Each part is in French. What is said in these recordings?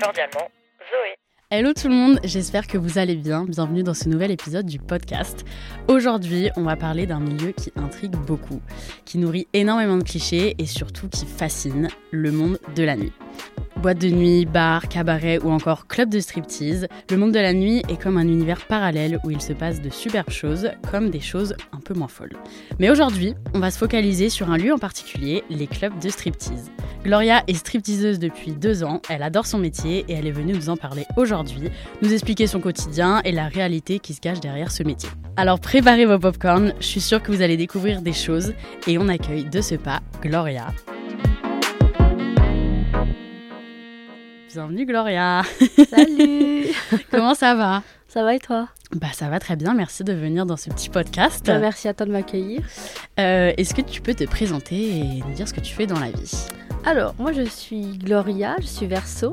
Cordialement, Zoé. Hello tout le monde, j'espère que vous allez bien. Bienvenue dans ce nouvel épisode du podcast. Aujourd'hui, on va parler d'un milieu qui intrigue beaucoup, qui nourrit énormément de clichés et surtout qui fascine le monde de la nuit. Boîte de nuit, bar, cabaret ou encore club de striptease, le monde de la nuit est comme un univers parallèle où il se passe de superbes choses comme des choses un peu moins folles. Mais aujourd'hui, on va se focaliser sur un lieu en particulier, les clubs de striptease. Gloria est stripteaseuse depuis deux ans, elle adore son métier et elle est venue nous en parler aujourd'hui, nous expliquer son quotidien et la réalité qui se cache derrière ce métier. Alors préparez vos popcorns, je suis sûre que vous allez découvrir des choses et on accueille de ce pas Gloria. Bienvenue Gloria. Salut Comment ça va? Ça va et toi? Bah ça va très bien, merci de venir dans ce petit podcast. Bah, Merci à toi de m'accueillir. Euh, Est-ce que tu peux te présenter et nous dire ce que tu fais dans la vie? Alors, moi je suis Gloria, je suis Verso.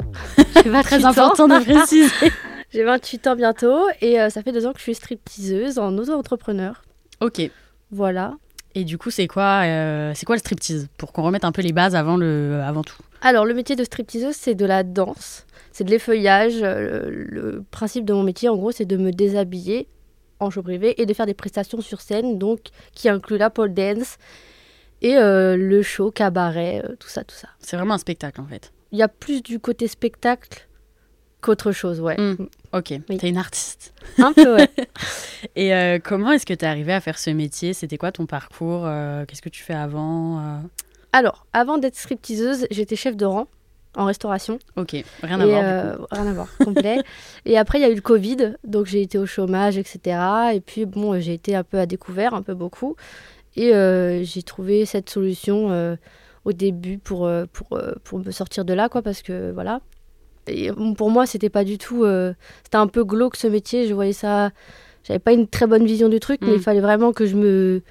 Pas très important de préciser. J'ai 28 ans bientôt et euh, ça fait deux ans que je suis stripteaseuse en auto-entrepreneur. ok. Voilà. Et du coup, c'est quoi, euh, c'est quoi le striptease Pour qu'on remette un peu les bases avant, le, avant tout? Alors, le métier de stripteaseuse, c'est de la danse, c'est de l'effeuillage. Euh, Le principe de mon métier, en gros, c'est de me déshabiller en show privé et de faire des prestations sur scène, donc qui inclut la pole dance et euh, le show, cabaret, euh, tout ça, tout ça. C'est vraiment un spectacle en fait. Il y a plus du côté spectacle qu'autre chose, ouais. Mm. Ok, Oui. t'es une artiste. Un peu, ouais. Et euh, comment est-ce que t'es arrivée à faire ce métier? C'était quoi ton parcours Euh, Qu'est-ce que tu fais avant Euh, Alors, avant d'être stripteaseuse, j'étais chef de rang en restauration. Ok, rien à voir. rien à voir, complet. et après, il y a eu le Covid, donc j'ai été au chômage, etc. Et puis, bon, j'ai été un peu à découvert, un peu beaucoup. Et j'ai trouvé cette solution au début pour, pour, pour me sortir de là, quoi, parce que voilà. Et pour moi, c'était pas du tout. euh, c'était un peu glauque ce métier. Je voyais ça. J'avais pas une très bonne vision du truc, mais Mm. il fallait vraiment que je me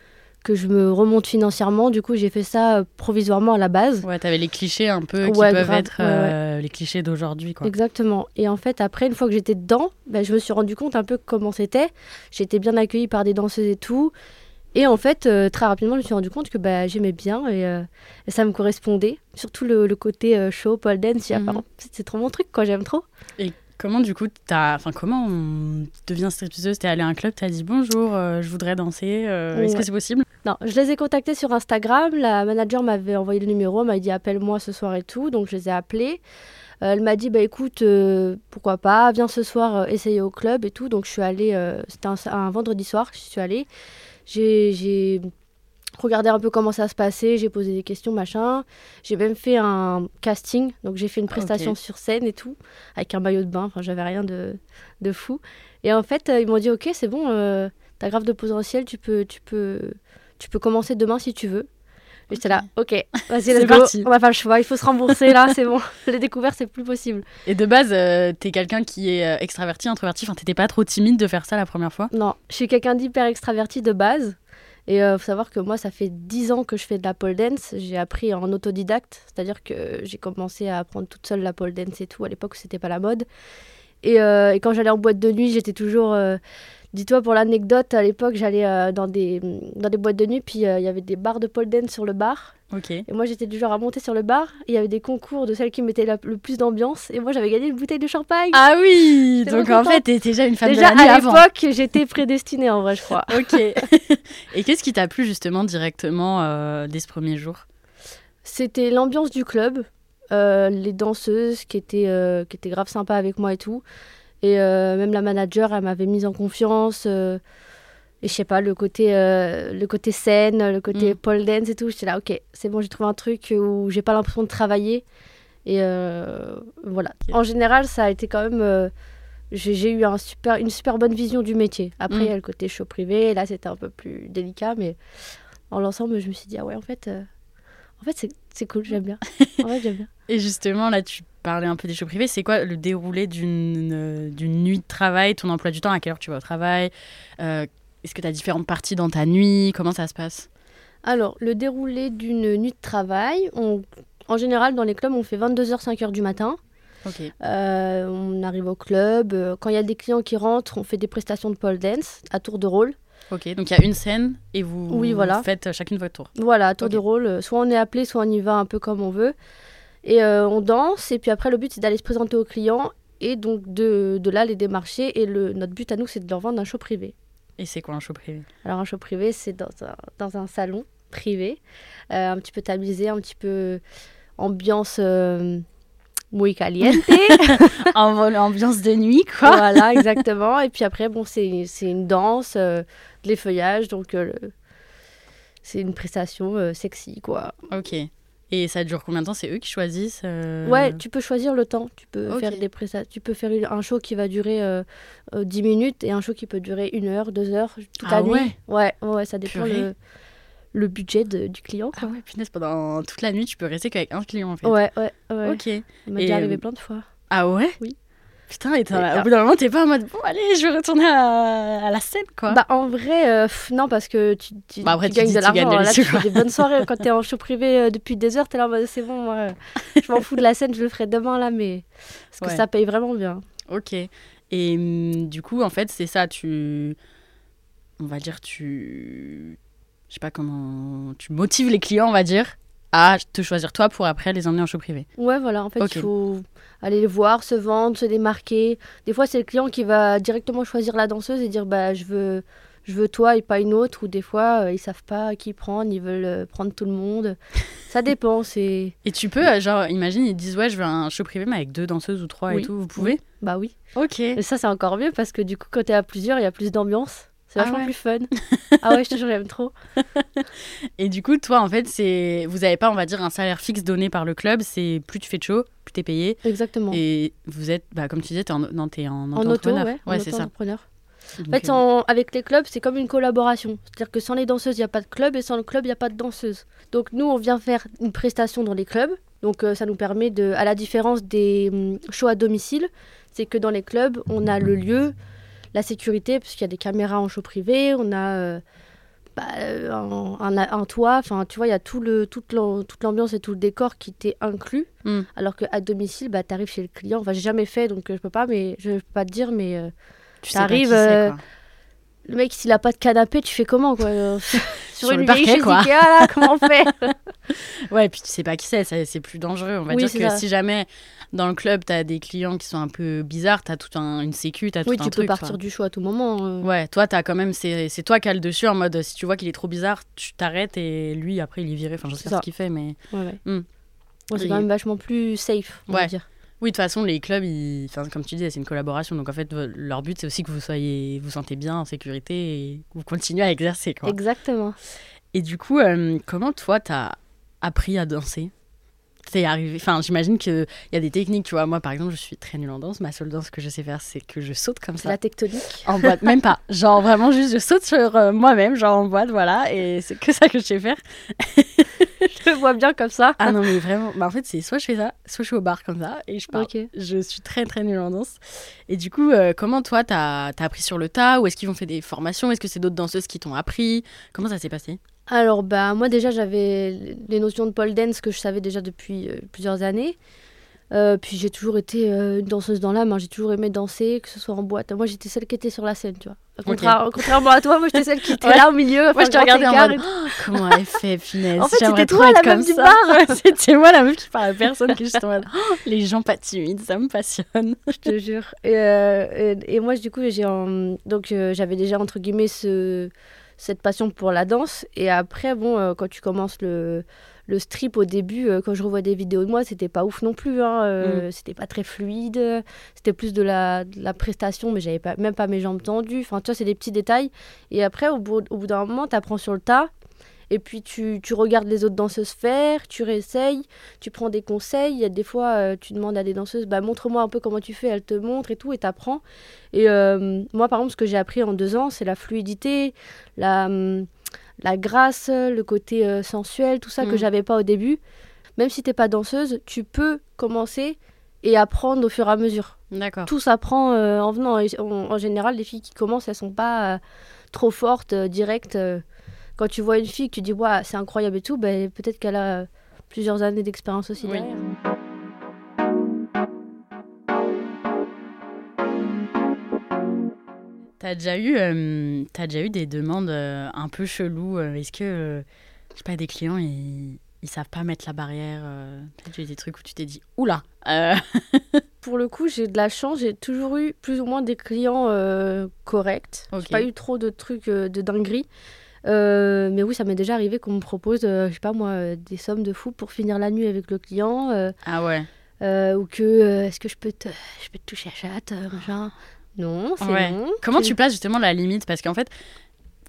que je me remonte financièrement. Du coup, j'ai fait ça euh, provisoirement à la base. Ouais, t'avais les clichés un peu qui Ouais, peuvent grave, être ouais, ouais. euh, les clichés d'aujourd'hui, quoi. Exactement. Et en fait, après, une fois que j'étais dedans, ben, je me suis rendu compte un peu comment c'était. J'étais bien accueillie par des danseuses et tout. Et en fait, euh, très rapidement, je me suis rendu compte que bah, j'aimais bien et, euh, et ça me correspondait. Surtout le, le côté euh, show, pole dance. Mhm. c'est trop mon truc, quoi. J'aime trop. Comment du coup, t'as, enfin comment on devient stripteaseuse? T'es allée à un club, t'as dit bonjour, je voudrais danser. Est-ce que c'est possible? Non, je les ai contactés sur Instagram. La manager m'avait envoyé le numéro, elle m'a dit appelle-moi ce soir et tout. Donc je les ai appelés. Elle m'a dit bah écoute, pourquoi pas, viens ce soir essayer au club et tout. Donc je suis allée, c'était un, un vendredi soir, je suis allée. J'ai- regardé un peu comment ça se passait, j'ai posé des questions, machin. J'ai même fait un casting, donc j'ai fait une prestation sur scène et tout, avec un maillot de bain. Enfin, j'avais rien de, de fou. Et en fait, euh, ils m'ont dit ok, c'est bon, euh, t'as grave de potentiel, tu peux, tu peux, tu peux commencer demain si tu veux. Et j'étais là, ok, vas-y, C'est let's go. parti. On va faire le choix, il faut se rembourser là, c'est bon. Les découvertes, c'est plus possible. Et de base, euh, t'es quelqu'un qui est euh, extraverti, introverti. Enfin, t'étais pas trop timide de faire ça la première fois? Non, je suis quelqu'un d'hyper extraverti de base. Et il faut savoir que moi, ça fait 10 ans que je fais de la pole dance. J'ai appris en autodidacte, c'est-à-dire que j'ai commencé à apprendre toute seule la pole dance et tout, à l'époque où c'était pas la mode. Et, euh, et quand j'allais en boîte de nuit, j'étais toujours. Dis-toi, pour l'anecdote, à l'époque, j'allais euh, dans, des, dans des boîtes de nuit, puis euh, il y avait des bars de pole dance sur le bar. Ok. Et moi, j'étais du genre à monter sur le bar. Il y avait des concours de celle qui mettait la- le plus d'ambiance. Et moi, j'avais gagné une bouteille de champagne. Ah oui Donc en fait, t'es déjà une fan Déjà, de la nuit à l'époque, j'étais prédestinée en vrai, je crois. Ok. Et qu'est-ce qui t'a plu justement directement euh, dès ce premier jour? C'était l'ambiance du club, les danseuses qui étaient, qui étaient grave sympas avec moi et tout. Et euh, même la manager, elle m'avait mise en confiance. euh, et je sais pas, le côté, euh, le côté scène, le côté Mm. pole dance et tout. J'étais là, ok, c'est bon, j'ai trouvé un truc où j'ai pas l'impression de travailler. Et voilà. En général, ça a été quand même. j'ai eu un super, une super bonne vision du métier. Après, Mm. il y a le côté show privé. Là, c'était un peu plus délicat. Mais en l'ensemble, je me suis dit, ah ouais, en fait, euh, en fait c'est- c'est cool, j'aime bien. En fait, j'aime bien. Et justement, là, tu parlais un peu des shows privés. C'est quoi le déroulé d'une euh, d'une nuit de travail, ton emploi du temps À quelle heure tu vas au travail Euh, Est-ce que tu as différentes parties dans ta nuit Comment ça se passe? Alors, le déroulé d'une nuit de travail, on- en général, dans les clubs, on fait 22h, 5h du matin. Euh, on arrive au club. Quand il y a des clients qui rentrent, on fait des prestations de pole dance à tour de rôle. Ok, donc il y a une scène et vous Oui, voilà. faites chacune votre tour. Voilà, à tour de rôle. Soit on est appelé, soit on y va un peu comme on veut. Et euh, on danse. Et puis après, le but, c'est d'aller se présenter aux clients. Et donc, de, de là, les démarcher. Et le, notre but à nous, c'est de leur vendre un show privé. Et c'est quoi un show privé? Alors, un show privé, c'est dans un, dans un salon privé, euh, un petit peu tamisé, un petit peu ambiance euh, muy caliente. En Ambiance de nuit, quoi. voilà, exactement. Et puis après, bon, c'est c'est une danse, euh, de l'effeuillage, donc euh, c'est une prestation sexy, quoi. Ok. Et ça dure combien de temps? C'est eux qui choisissent euh, Ouais, tu peux choisir le temps. Tu peux faire des Tu peux faire un show qui va durer euh, euh, 10 minutes et un show qui peut durer une heure, deux heures, toute Ah la nuit. ouais? Ouais, ouais, ça dépend le, le budget de- du client. Ah ouais, punaise, pendant toute la nuit, tu peux rester qu'avec un client en fait. Ouais, ouais, ouais. Ok. Ça m'est déjà euh, arrivé plein de fois. Ah ouais? Oui. Putain, et au bout d'un moment, t'es pas en mode bon, allez, je vais retourner à, à la scène quoi. Bah en vrai, euh, pff, non parce que tu, tu, Bah, après, tu tu gagnes de l'argent. de Là, tu fais des bonnes soirées quand t'es en show privé euh, depuis des heures. T'es là, en mode, c'est bon, moi, euh, je m'en fous de la scène, je le ferai demain là, mais parce que Ouais. ça paye vraiment bien. Ok. Et hum, du coup, en fait, c'est ça, tu. On va dire, tu. Je sais pas comment. Tu motives les clients, on va dire, à te choisir toi pour après les emmener en show privé. Ouais, voilà, en fait, il faut aller les voir, se vendre, se démarquer. Des fois, c'est le client qui va directement choisir la danseuse et dire bah je veux je veux toi et pas une autre ou des fois euh, ils savent pas qui prendre, ils veulent euh, prendre tout le monde. Ça dépend, c'est Et tu peux, euh, genre, imagine, ils disent, ouais, je veux un show privé, mais avec deux danseuses ou trois et tout, vous pouvez bah oui. Ok. Et ça c'est encore mieux parce que du coup quand t'es à plusieurs, il y a plus d'ambiance. C'est Ah vachement ouais. plus fun. ah ouais, je te jure, j'aime trop. Et du coup, toi, en fait, c'est. Vous avez pas, on va dire, un salaire fixe donné par le club, c'est plus tu fais de show, plus t'es payé. Exactement. Et vous êtes, bah, comme tu disais, t'es en, non, t'es en, en auto, entrepreneur. ouais, en c'est ça. Donc, En fait, euh, en- avec les clubs, c'est comme une collaboration. C'est-à-dire que sans les danseuses, il n'y a pas de club et sans le club, il n'y a pas de danseuse. Donc nous, on vient faire une prestation dans les clubs. Donc euh, ça nous permet de, à la différence des hum, shows à domicile, c'est que dans les clubs, on a le lieu, la sécurité, parce qu'il y a des caméras en show privé, on a euh, bah, euh, un, un- un toit, enfin tu vois, il y a tout le, toute l'am- toute l'ambiance et tout le décor qui t'est inclus. Hmm. Alors qu'à domicile, bah, tu arrives chez le client. Enfin, j'ai jamais fait, donc euh, je peux pas, mais je peux pas te dire, mais euh, tu euh, quoi. le mec, s'il a pas de canapé, tu fais comment quoi Sur, Sur une le parquet, quoi. Ikea, là, comment on fait? Ouais, et puis tu sais pas qui c'est, c'est plus dangereux. On va Oui, dire que ça. si jamais dans le club t'as des clients qui sont un peu bizarres, t'as toute un, une sécu, t'as tout Oui, un tu truc. peux partir du show à tout moment. euh. Ouais, toi t'as quand même, c'est toi qui as le dessus en mode si tu vois qu'il est trop bizarre, tu t'arrêtes et lui après il est viré. Enfin, je sais pas ce qu'il fait, mais. Ouais, ouais. Hmm. Ouais, c'est Et- quand même vachement plus safe, on va dire. Oui, de toute façon, les clubs, ils... enfin, comme tu disais, c'est une collaboration. Donc en fait, leur but c'est aussi que vous soyez, vous sentez bien en sécurité et que vous continuez à exercer. Quoi. Exactement. Et du coup, euh, comment toi, t'as appris à danser? C'est arrivé. Enfin, j'imagine qu'il y a des techniques, tu vois. Moi, par exemple, je suis très nulle en danse. Ma seule danse que je sais faire, c'est que je saute comme ça. la tectonique. En boîte, même pas. Genre, vraiment, juste, je saute sur euh, moi-même, genre en boîte, voilà. Et c'est que ça que je sais faire. je le vois bien comme ça. Ah non, mais vraiment. Bah, en fait, c'est soit je fais ça, soit je suis au bar comme ça et je parle. Ok. Je suis très, très nulle en danse. Et du coup, euh, comment toi, t'as as appris sur le tas Ou est-ce qu'ils ont fait des formations? Est-ce que c'est d'autres danseuses qui t'ont appris? Comment ça s'est passé? Alors, bah, moi, déjà, j'avais les notions de pole dance que je savais déjà depuis euh, plusieurs années. Euh, puis j'ai toujours été euh, une danseuse dans l'âme, hein. j'ai toujours aimé danser, que ce soit en boîte. Moi j'étais celle qui était sur la scène, tu vois. Contra- Contrairement à toi, moi j'étais celle qui était Ouais. là au milieu. Enfin, je te regardais en mode, Oh, comment elle fait, punaise. En fait, c'était toi, la meuf du bar. C'était moi la meuf qui parlait à personne, qui juste en mode, Oh, les gens pas timides, ça me passionne. je te jure. Et, euh, et, et moi, du coup, j'ai en- donc euh, j'avais déjà entre guillemets ce, cette passion pour la danse. Et après, bon, euh, quand tu commences le, le strip au début, euh, quand je revois des vidéos de moi, c'était pas ouf non plus. Hein, euh, C'était pas très fluide. C'était plus de la, de la prestation, mais j'avais pas, même pas mes jambes tendues. Enfin, tu vois, c'est des petits détails. Et après, au bout, au bout d'un moment, tu apprends sur le tas. Et puis tu, tu regardes les autres danseuses faire, tu réessayes, tu prends des conseils. Il y a des fois, euh, tu demandes à des danseuses, bah, montre-moi un peu comment tu fais, elles te montrent et tout, et t'apprends. Et euh, moi, par exemple, ce que j'ai appris en deux ans, c'est la fluidité, la, hum, la grâce, le côté euh, sensuel, tout ça que Mm. j'avais pas au début. Même si t'es pas danseuse, tu peux commencer et apprendre au fur et à mesure. D'accord. Tout s'apprend en venant. En, en général, les filles qui commencent, elles sont pas trop fortes, directes. Quand tu vois une fille que tu dis, ouais, c'est incroyable et tout, ben, peut-être qu'elle a plusieurs années d'expérience aussi Oui. derrière. T'as déjà eu, euh, t'as déjà eu des demandes euh, un peu cheloues. euh, Est-ce que, euh, je sais pas, des clients ils, ils savent pas mettre la barrière euh, Peut-être eu des trucs où tu t'es dit, oula. euh, Pour le coup, j'ai de la chance, j'ai toujours eu plus ou moins des clients euh, corrects. Ok. J'ai pas eu trop de trucs euh, de dinguerie. Euh, mais oui, ça m'est déjà arrivé qu'on me propose, euh, je sais pas moi, euh, des sommes de fou pour finir la nuit avec le client. euh, Ah ouais. ou que, est-ce que je peux, te, je peux te toucher la chatte machin. Non, c'est Ouais. non. Comment tu places justement la limite? Parce qu'en fait,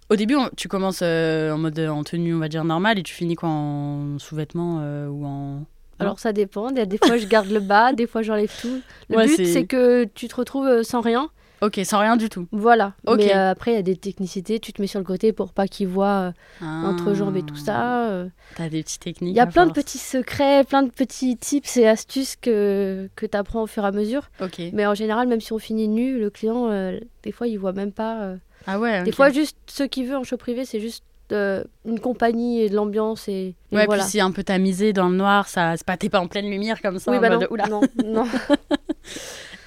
au début, on- tu commences en mode en tenue, on va dire normale, et tu finis quoi en sous-vêtements ou en. Alors ça dépend. Des fois je garde le bas, des fois j'enlève tout. Le Ouais, but c'est- que tu te retrouves sans rien. Ok, sans rien du tout. Voilà. Mais euh, après il y a des technicités. Tu te mets sur le côté pour pas qu'ils voient euh, Ah. l'entrejambe et tout ça. euh. T'as des petites techniques. Il y a plein de petits secrets, plein de petits tips et astuces que, que tu apprends au fur et à mesure. Ok. Mais en général, même si on finit nu, le client, des fois, il voit même pas. Ah ouais. Des fois, juste ce qu'il veut en show privé, c'est juste euh, une compagnie et de l'ambiance. Et, et Ouais, voilà. puis si un peu tamisé dans le noir, ça, c'est pas t'es pas en pleine lumière comme ça. oui, bah non, oula. non, non.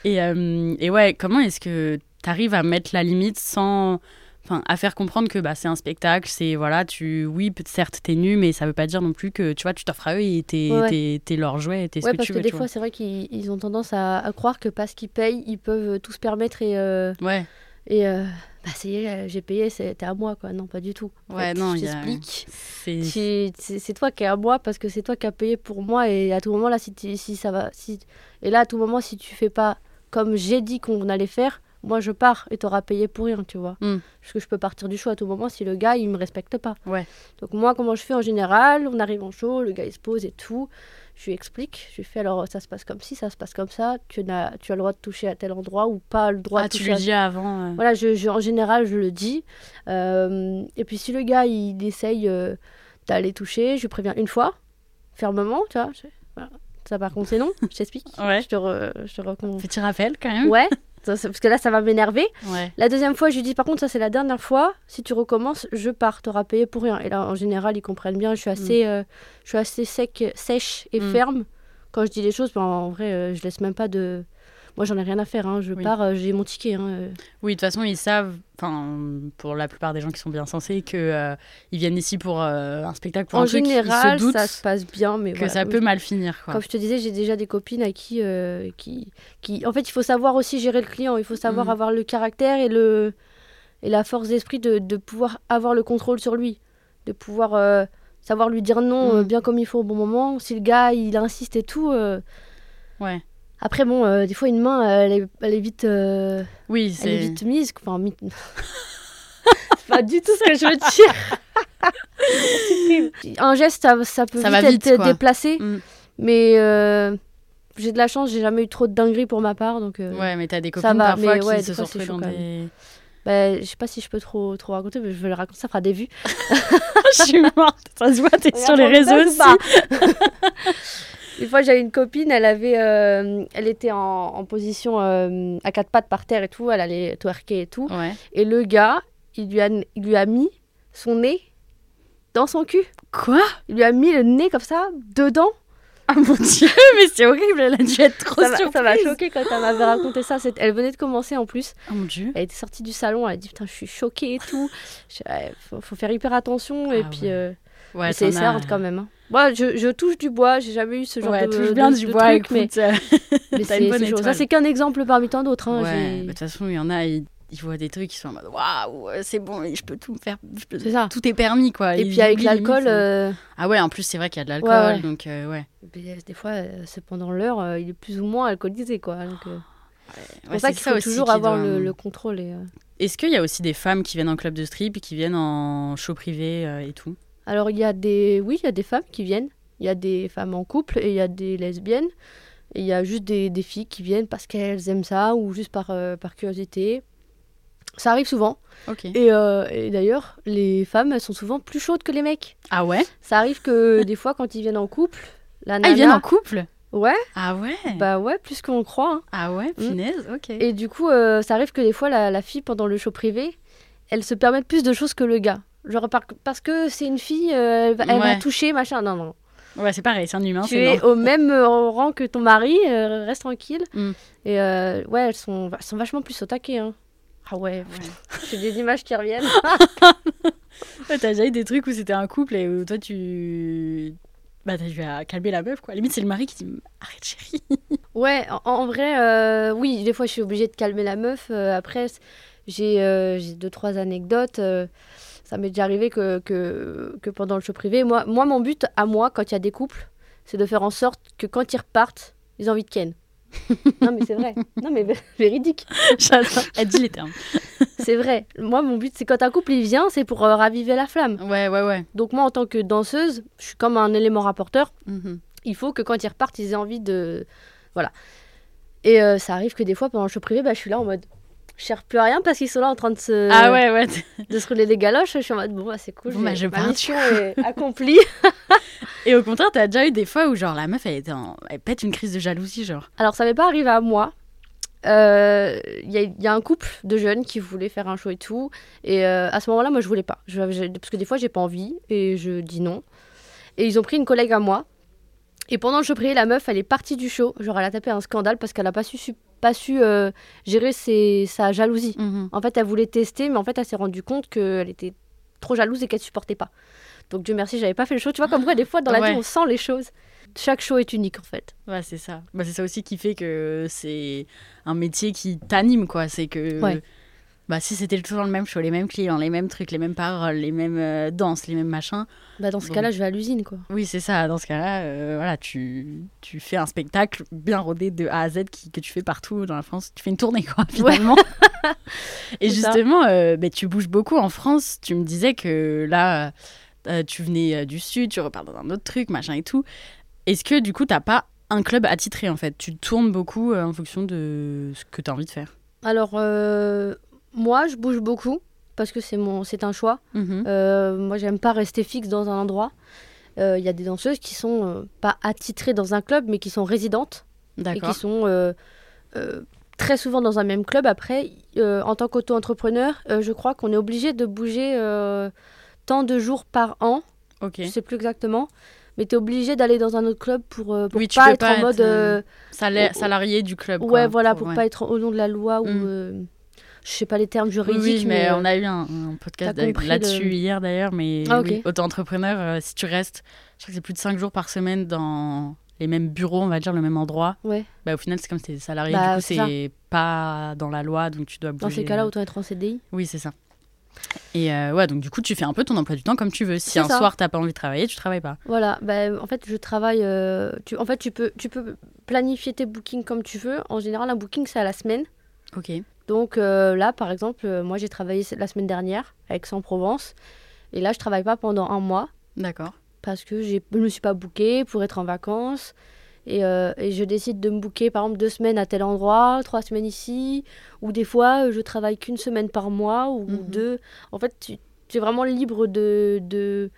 Et, euh, et ouais, comment est-ce que t'arrives à mettre la limite sans. Enfin, à faire comprendre que bah, c'est un spectacle, c'est voilà, tu. Oui, certes, t'es nu, mais ça veut pas dire non plus que tu vois, tu t'offres à eux et t'es Ouais. t'es- t'es leur jouet, t'es ce Ouais, que parce tu que veux. des tu fois, c'est vrai qu'ils ils ont tendance à, à croire que parce qu'ils payent, ils peuvent tout se permettre et, euh. Ouais, et euh, bah, ça y est, euh, j'ai payé, c'était à moi, quoi. Non, pas du tout. En ouais, fait, non, je il y a- t'explique. c'est. Tu- C'est c'est toi qui es à moi parce que c'est toi qui as payé pour moi et à tout moment là si, tu- si ça va si et là à tout moment si tu fais pas comme j'ai dit qu'on allait faire moi je pars et t'auras payé pour rien tu vois Mm. parce que je peux partir du show à tout moment si le gars il me respecte pas Ouais. donc moi comment je fais en général on arrive en show le gars il se pose et tout je lui explique je lui fais alors ça se passe comme ci ça se passe comme ça tu as tu as le droit de toucher à tel endroit ou pas le droit Ah, de tu toucher lui à dis avant. euh, voilà, je, je- en général, je le dis. Euh, et puis si le gars, il essaye euh, d'aller toucher, je lui préviens une fois, fermement, tu vois. je- voilà. Ça, par contre, c'est non, je t'explique. Ouais. Je te, re- je te recommande. Petit rappel quand même. Ouais, ça, parce que là, ça va m'énerver. Ouais. La deuxième fois, je lui dis, par contre, ça, c'est la dernière fois. Si tu recommences, je pars, t'auras payé pour rien. Et là, en général, ils comprennent bien. Je suis assez, euh, je suis assez sec, sèche et Mm. ferme. Quand je dis les choses, ben, en vrai, euh, je laisse même pas de... Moi, j'en ai rien à faire. hein. Je Oui. pars, euh, j'ai mon ticket. hein, euh. Oui, de toute façon, ils savent, pour la plupart des gens qui sont bien censés, que euh, ils viennent ici pour euh, un spectacle, pour en un truc, ils général, se ça se passe bien, mais que voilà, ça oui. peut mal finir, quoi. Comme je te disais, j'ai déjà des copines à qui, euh, qui, qui... En fait, il faut savoir aussi gérer le client. Il faut savoir Mhm. avoir le caractère et, le... et la force d'esprit de, de pouvoir avoir le contrôle sur lui. De pouvoir savoir lui dire non Mhm. bien comme il faut au bon moment. Si le gars, il insiste et tout... Ouais. Après, bon, euh, des fois, une main, elle est, elle est vite... euh, Oui, Elle est c'est. vite mise. Enfin, mi- c'est pas du tout ce que je veux dire. Un geste, ça, ça peut Ça vite va vite, être quoi. déplacé. Mm. Mais euh, j'ai de la chance, j'ai jamais eu trop de dingueries pour ma part. Donc, euh, Ouais, mais t'as des copines va, parfois mais qui ouais, se sont c'est retrouvées dans des. bah, je sais pas si je peux trop, trop raconter, mais je vais le raconter, ça fera des vues. Je suis morte. Ça se voit, t'es sur les réseaux aussi. Une fois, j'avais une copine, elle avait, euh, elle était en, en position euh, à quatre pattes par terre et tout, elle allait twerker et tout. Ouais. Et le gars, il lui a, il lui a mis son nez dans son cul. Quoi? Il lui a mis le nez comme ça, dedans. Ah mon dieu, mais c'est horrible, elle a dû être trop Ça m'a- ça m'a surprise. choqué quand elle m'avait raconté ça. Elle venait de commencer en plus. Oh mon dieu. Elle était sortie du salon, elle a dit Putain, je suis choquée et tout. Je- faut, faut faire hyper attention. et Ah puis, euh, Ouais, c'est hard quand même. hein. Moi, je, je touche du bois, j'ai jamais eu ce genre Ouais, de, touche bien de- du de bois, truc, écoute, euh, mais t'as c'est c'est c'est qu'un exemple parmi tant d'autres. hein. Ouais, de toute façon, il y en a, ils, ils voient des trucs, ils sont en mode waouh, euh, c'est bon, je peux tout me faire. je peux- C'est ça. Tout est permis, quoi. Et puis avec l'alcool, euh, Ah ouais, en plus, c'est vrai qu'il y a de l'alcool, Ouais, ouais. donc euh, ouais. des fois, euh, c'est pendant l'heure, euh, il est plus ou moins alcoolisé. quoi. Donc, euh, c'est Ouais, pour ça c'est qu'il faut toujours avoir doit- le, le contrôle. Euh, Est-ce qu'il y a aussi des femmes qui viennent en club de strip qui viennent en show privé euh, et tout? Alors il y a des, oui, il y a des femmes qui viennent. Il y a des femmes en couple et il y a des lesbiennes. Il y a juste des, des filles qui viennent parce qu'elles aiment ça ou juste par, euh, par curiosité. Ça arrive souvent. Et, euh, et d'ailleurs, les femmes, elles sont souvent plus chaudes que les mecs. Ah ouais? Ça arrive que des fois, quand ils viennent en couple, la nana... Ah, ils viennent en couple? Ouais, Ah ouais? Bah ouais, plus qu'on croit. hein. Ah ouais, punaise, ok. Et du coup, euh, ça arrive que des fois, la, la fille, pendant le show privé, elle se permet plus de choses que le gars. Genre par- parce que c'est une fille, euh, elle, va, elle va Ouais. toucher, machin. Non, non. Ouais, c'est pareil, c'est un humain, tu c'est es au même euh, rang que ton mari, euh, reste tranquille. Mm. Et euh, ouais, elles sont, elles sont vachement plus au taquet. Hein. Ah ouais, j'ai des images qui reviennent. Ouais, T'as déjà eu des trucs où c'était un couple et où toi tu. Bah, t'as dû à calmer la meuf quoi. Limite, c'est le mari qui dit Arrête, chérie. Ouais, en, en vrai, euh, oui, des fois je suis obligée de calmer la meuf. Après, j'ai j'ai deux, trois anecdotes. Ça m'est déjà arrivé que, que, que pendant le show privé, moi, moi, mon but à moi, quand il y a des couples, c'est de faire en sorte que quand ils repartent, ils aient envie de ken. non, mais c'est vrai. Non, mais vé- véridique. J'adore. Elle dit les termes. C'est vrai. Moi, mon but, c'est quand un couple il vient, c'est pour euh, raviver la flamme. Ouais, ouais, ouais. Donc, moi, en tant que danseuse, je suis comme un élément rapporteur. Mhm. il faut que quand ils repartent, ils aient envie de. Voilà. Et euh, ça arrive que des fois, pendant le show privé, bah, je suis là en mode. Je cherche plus à rien parce qu'ils sont là en train de se, Ah ouais, ouais. de se rouler des galoches. Je suis en mode, bon, bah, c'est cool. Bon, bah, je ma mission est accomplie. Et au contraire, t'as déjà eu des fois où genre la meuf elle, était en... elle pète une crise de jalousie, genre. Alors, ça m'est pas arrivé à moi. Euh, Il y, a- il y a un couple de jeunes qui voulaient faire un show et tout. Et euh, à ce moment-là, moi, je voulais pas. Je- je- parce que des fois, j'ai pas envie et je dis non. Et ils ont pris une collègue à moi. Et pendant le show privé, la meuf, elle est partie du show. Genre, elle a tapé un scandale parce qu'elle a pas su- pas su euh, gérer ses- sa jalousie. En fait, elle voulait tester, mais en fait, elle s'est rendue compte qu'elle était trop jalouse et qu'elle supportait pas. Donc, Dieu merci, j'avais pas fait le show. Tu vois, comme quoi, des fois, dans la Ouais. vie, on sent les choses. Chaque show est unique, en fait. Ouais, c'est ça. Bah, c'est ça aussi qui fait que c'est un métier qui t'anime, quoi. C'est que. Ouais. Bah, si c'était toujours le même show, les mêmes clients, les mêmes trucs, les mêmes paroles, les mêmes euh, danses, les mêmes machins. Bah, dans ce Bon. cas-là, je vais à l'usine, quoi. Oui, c'est ça. Dans ce cas-là, euh, voilà, tu, tu fais un spectacle bien rodé de A à Z qui, que tu fais partout dans la France. Tu fais une tournée, quoi, finalement. Et justement, euh, bah, tu bouges beaucoup en France. Tu me disais que là, euh, tu venais euh, du Sud, tu repars dans un autre truc, machin et tout. Est-ce que du coup, t'as pas un club attitré en fait? Tu tournes beaucoup euh, en fonction de ce que tu as envie de faire? Alors, moi, je bouge beaucoup parce que c'est mon, c'est un choix. Mhm. Euh, moi, j'aime pas rester fixe dans un endroit. Euh, Il y a des danseuses qui sont euh, pas attitrées dans un club, mais qui sont résidentes et qui sont euh, euh, très souvent dans un même club. Après, euh, en tant qu'auto-entrepreneur, euh, je crois qu'on est obligé de bouger euh, tant de jours par an. Ok. Je sais plus exactement. Mais tu es obligé d'aller dans un autre club pour, euh, pour Oui, pas être pas en être, mode. euh, euh, Sala- oh. salarié du club. ouais, quoi, voilà, pour ouais. pas être au nom de la loi ou. Mm. euh, je sais pas les termes juridiques, oui, mais, euh, on a eu un, un podcast là-dessus hier d'ailleurs. Mais Ah, oui, auto-entrepreneur, euh, si tu restes, je crois que c'est plus de 5 jours par semaine dans les mêmes bureaux, on va dire, le même endroit, Ouais. bah, au final, c'est comme si t'es salarié. Bah, du coup, c'est pas dans la loi, donc tu dois bouger. Dans ces cas-là, euh, autant être en CDI. Oui, c'est ça. Et euh, ouais, donc du coup, tu fais un peu ton emploi du temps comme tu veux. Si un ça. soir, t'as pas envie de travailler, tu travailles pas. Voilà, bah, en fait, je travaille. euh, tu, en fait, tu peux, tu peux planifier tes bookings comme tu veux. En général, un booking, c'est à la semaine. Ok. Donc euh, là, par exemple, euh, moi, j'ai travaillé la semaine dernière avec Aix-en-Provence. Et là, je travaille pas pendant un mois D'accord. parce que je me suis pas bookée pour être en vacances. Et, euh, et je décide de me booker, par exemple, deux semaines à tel endroit, trois semaines ici. Ou des fois, je travaille qu'une semaine par mois ou Mhm. deux. En fait, tu, tu es vraiment libre de, de,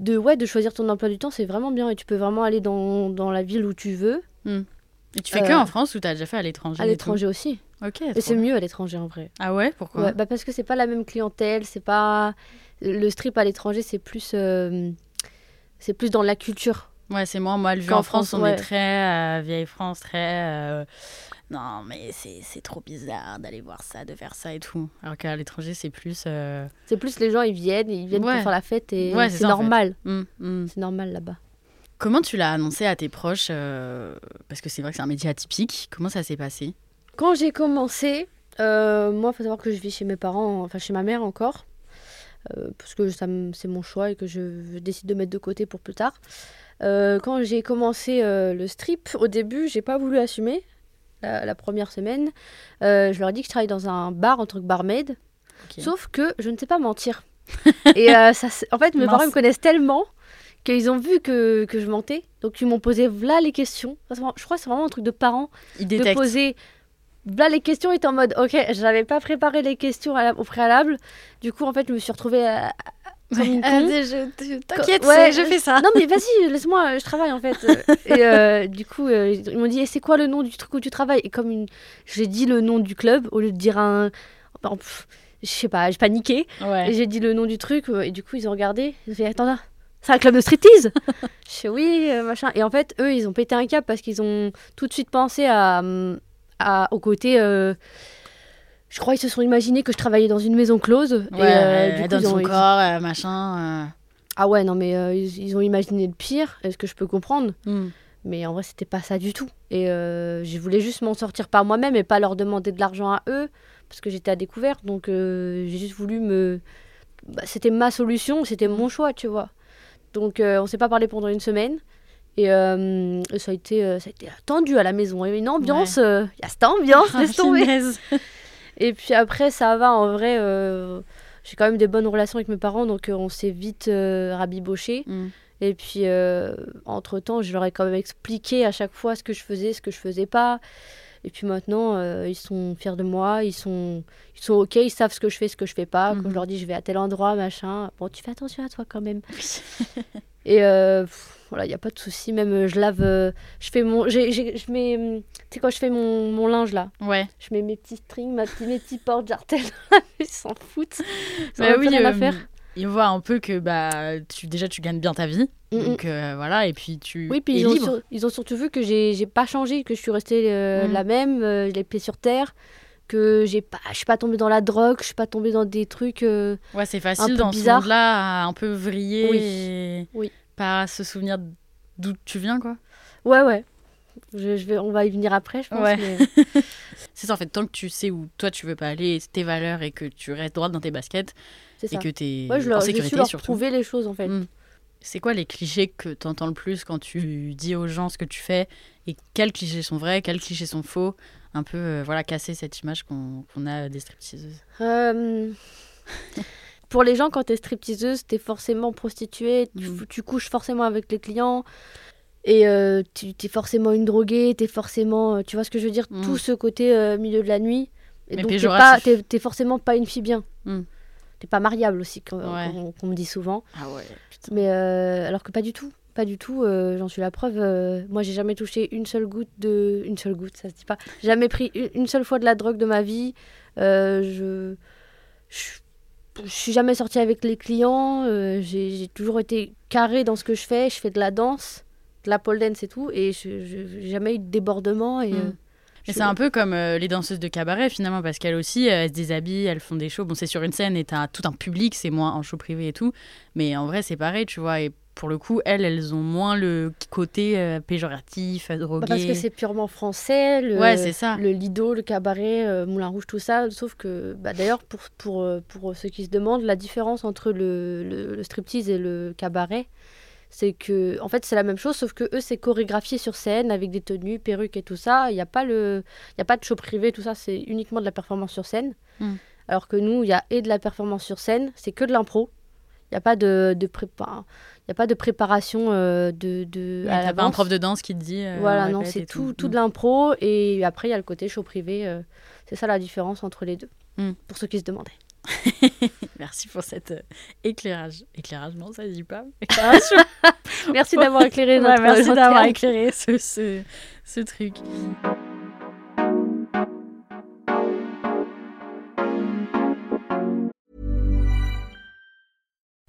de, ouais, de choisir ton emploi du temps. C'est vraiment bien. Et tu peux vraiment aller dans, dans la ville où tu veux. Et tu fais que en France ou t'as déjà fait à l'étranger À l'étranger aussi. Ok. Et c'est mieux à l'étranger en vrai. Ah ouais Pourquoi? Ouais, bah parce que c'est pas la même clientèle, c'est pas le strip à l'étranger, c'est plus euh, c'est plus dans la culture. Ouais, c'est moi. Moi, le vu en France, France, on ouais. est très euh, vieille France, très. euh, Non, mais c'est trop bizarre d'aller voir ça, de faire ça et tout. Alors qu'à l'étranger, c'est plus. C'est plus les gens ils viennent, ils viennent Ouais. pour faire la fête et Ouais, c'est en fait. normal. hum, hum. C'est normal là-bas. Comment tu l'as annoncé à tes proches Parce que c'est vrai que c'est un métier atypique. Comment ça s'est passé? Quand j'ai commencé, euh, moi, il faut savoir que je vis chez mes parents, enfin chez ma mère encore, euh, parce que ça c'est mon choix et que je, je décide de mettre de côté pour plus tard. Euh, quand j'ai commencé le strip, au début, j'ai pas voulu assumer la, la première semaine. Je leur ai dit que je travaille dans un bar en tant que barmaid, sauf que je ne sais pas mentir. et ça, en fait, mes Mince. parents ils me connaissent tellement qu'ils ont vu que, que je mentais. Donc, ils m'ont posé là les questions. Je crois que c'est vraiment un truc de parents. Il De détecte. poser là les questions étaient en mode ok, je n'avais pas préparé les questions à la- au préalable. Du coup, en fait, je me suis retrouvée à- comme une je- T'inquiète, Ouais, je fais ça. Non mais vas-y, laisse-moi, je travaille en fait. et euh, du coup, euh, ils m'ont dit, Eh, c'est quoi le nom du truc où tu travailles? Et comme une... j'ai dit le nom du club, au lieu de dire un... pff, je sais pas, j'ai paniqué. Ouais. j'ai dit le nom du truc, euh, et du coup, ils ont regardé. Ils ont fait, attends là, c'est un club de striptease Je fais, oui, euh, machin. Et en fait, eux, ils ont pété un cap parce qu'ils ont tout de suite pensé à, hum, à, au côté... euh, je crois qu'ils se sont imaginés que je travaillais dans une maison close. Ouais, et, euh, du elle coup, donne ils ont- son ils- corps, euh, machin. Ah ouais, non, mais ils, ils ont imaginé le pire, est-ce que je peux comprendre? Hmm. Mais en vrai, c'était pas ça du tout. Et je voulais juste m'en sortir par moi-même et pas leur demander de l'argent à eux, parce que j'étais à découvert. Donc j'ai juste voulu me. bah, c'était ma solution, c'était mon choix, tu vois. Donc on s'est pas parlé pendant une semaine. Et euh, ça, a été, euh, ça a été tendu à la maison. Il y avait une ambiance, euh, il y a cette ambiance, Ah, laisse tomber. Et puis après, ça va en vrai. euh, j'ai quand même des bonnes relations avec mes parents, donc on s'est vite rabiboché. Hmm. Et puis, entre temps, je leur ai quand même expliqué à chaque fois ce que je faisais, ce que je faisais pas. Et puis maintenant, euh, ils sont fiers de moi, ils sont, ils sont ok, ils savent ce que je fais, ce que je fais pas. Quand je leur dis je vais à tel endroit, machin, bon, tu fais attention à toi quand même. Et euh, pff, voilà, il n'y a pas de souci. Même euh, je lave, euh, je fais mon, j'ai- j'ai- je mets, hum, tu sais quoi, je fais mon, mon linge là. Ouais. Je mets mes petits strings, ma petits, mes petits portes jartelles. ils s'en foutent. Ils Bah oui, rien à euh, faire. Ils voient un peu que bah, tu, déjà tu gagnes bien ta vie. Mm, mm. Donc euh, voilà, et puis tu Oui, puis ils ont, sur- ils ont surtout vu que j'ai j'ai pas changé, que je suis restée euh, Mm. la même, les pieds sur terre, que j'ai pas, je suis pas tombée dans la drogue, je suis pas tombée dans des trucs. euh, Ouais, c'est facile dans bizarre. ce monde-là à un peu vriller Oui. et Oui. Pas se souvenir d'où tu viens, quoi. Ouais, ouais. Je, je vais, on va y venir après, je pense. Ouais. mais- C'est ça, en fait, tant que tu sais où toi tu veux pas aller, tes valeurs et que tu restes droite dans tes baskets C'est et que t'es Ouais, je, en leur, su sécurité leur surtout. prouver les choses en fait. Mm. C'est quoi les clichés que tu entends le plus quand tu dis aux gens ce que tu fais et quels clichés sont vrais, quels clichés sont faux? Un peu, euh, voilà, casser cette image qu'on qu'on a des stripteaseuses. Euh, Pour les gens, quand t'es stripteaseuse, t'es forcément prostituée, tu, Mm. tu couches forcément avec les clients. Et euh, tu t'es forcément une droguée, t'es forcément. euh, Tu vois ce que je veux dire? Mm. Tout ce côté euh, milieu de la nuit. Et Mais donc, t'es t'es forcément pas une fille bien. Mm. T'es pas mariable aussi, qu'on Ouais. qu'on- qu'on me dit souvent. Ah ouais, putain. Mais euh, alors que pas du tout. Pas du tout, euh, j'en suis la preuve. euh, moi, j'ai jamais touché une seule goutte de. Une seule goutte, ça se dit pas. Jamais pris une, une seule fois de la drogue de ma vie. Euh, je. Je je suis jamais sortie avec les clients. euh, j'ai toujours été carrée dans ce que je fais. Je fais de la danse, de la pole dance et tout. Et je j'ai jamais eu de débordement. Et, Mm. euh, Mais c'est un peu comme euh, les danseuses de cabaret finalement, parce qu'elles aussi, elles se déshabillent, elles font des shows. Bon, c'est sur une scène et t'as tout un public, c'est moins en show privé et tout. Mais en vrai, c'est pareil, tu vois. Et pour le coup, elles, elles ont moins le côté euh, péjoratif, euh, drogué. Bah, parce que c'est purement français. Le, Ouais, c'est ça. Le Lido, le cabaret, euh, Moulin Rouge, tout ça. Sauf que, bah, d'ailleurs, pour, pour, pour ceux qui se demandent, la différence entre le, le, le striptease et le cabaret, c'est que, en fait, c'est la même chose, sauf que eux, c'est chorégraphié sur scène avec des tenues, perruques et tout ça. Il n'y a, pas le- il y a pas de show privé, tout ça, c'est uniquement de la performance sur scène. Mm. Alors que nous, il y a et de la performance sur scène, c'est que de l'impro. Il n'y a pas de, de prépa- il y a pas de préparation euh, de, de Ouais, à pas un prof de danse qui te dit. euh, Voilà, on non, c'est tout, tout Mm. de l'impro. Et après, il y a le côté show privé. euh, c'est ça la différence entre les deux. Mm. Pour ceux qui se demandaient. Merci pour cet euh, éclairage. Éclairage, non, ça se dit pas. Merci d'avoir éclairé Ouais, merci d'avoir éclairé ce, ce, ce truc.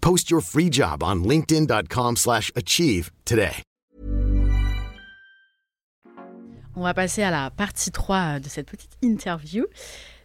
Post your free job on linkedin.com/achieve slash achieve today. On va passer à la partie 3 de cette petite interview.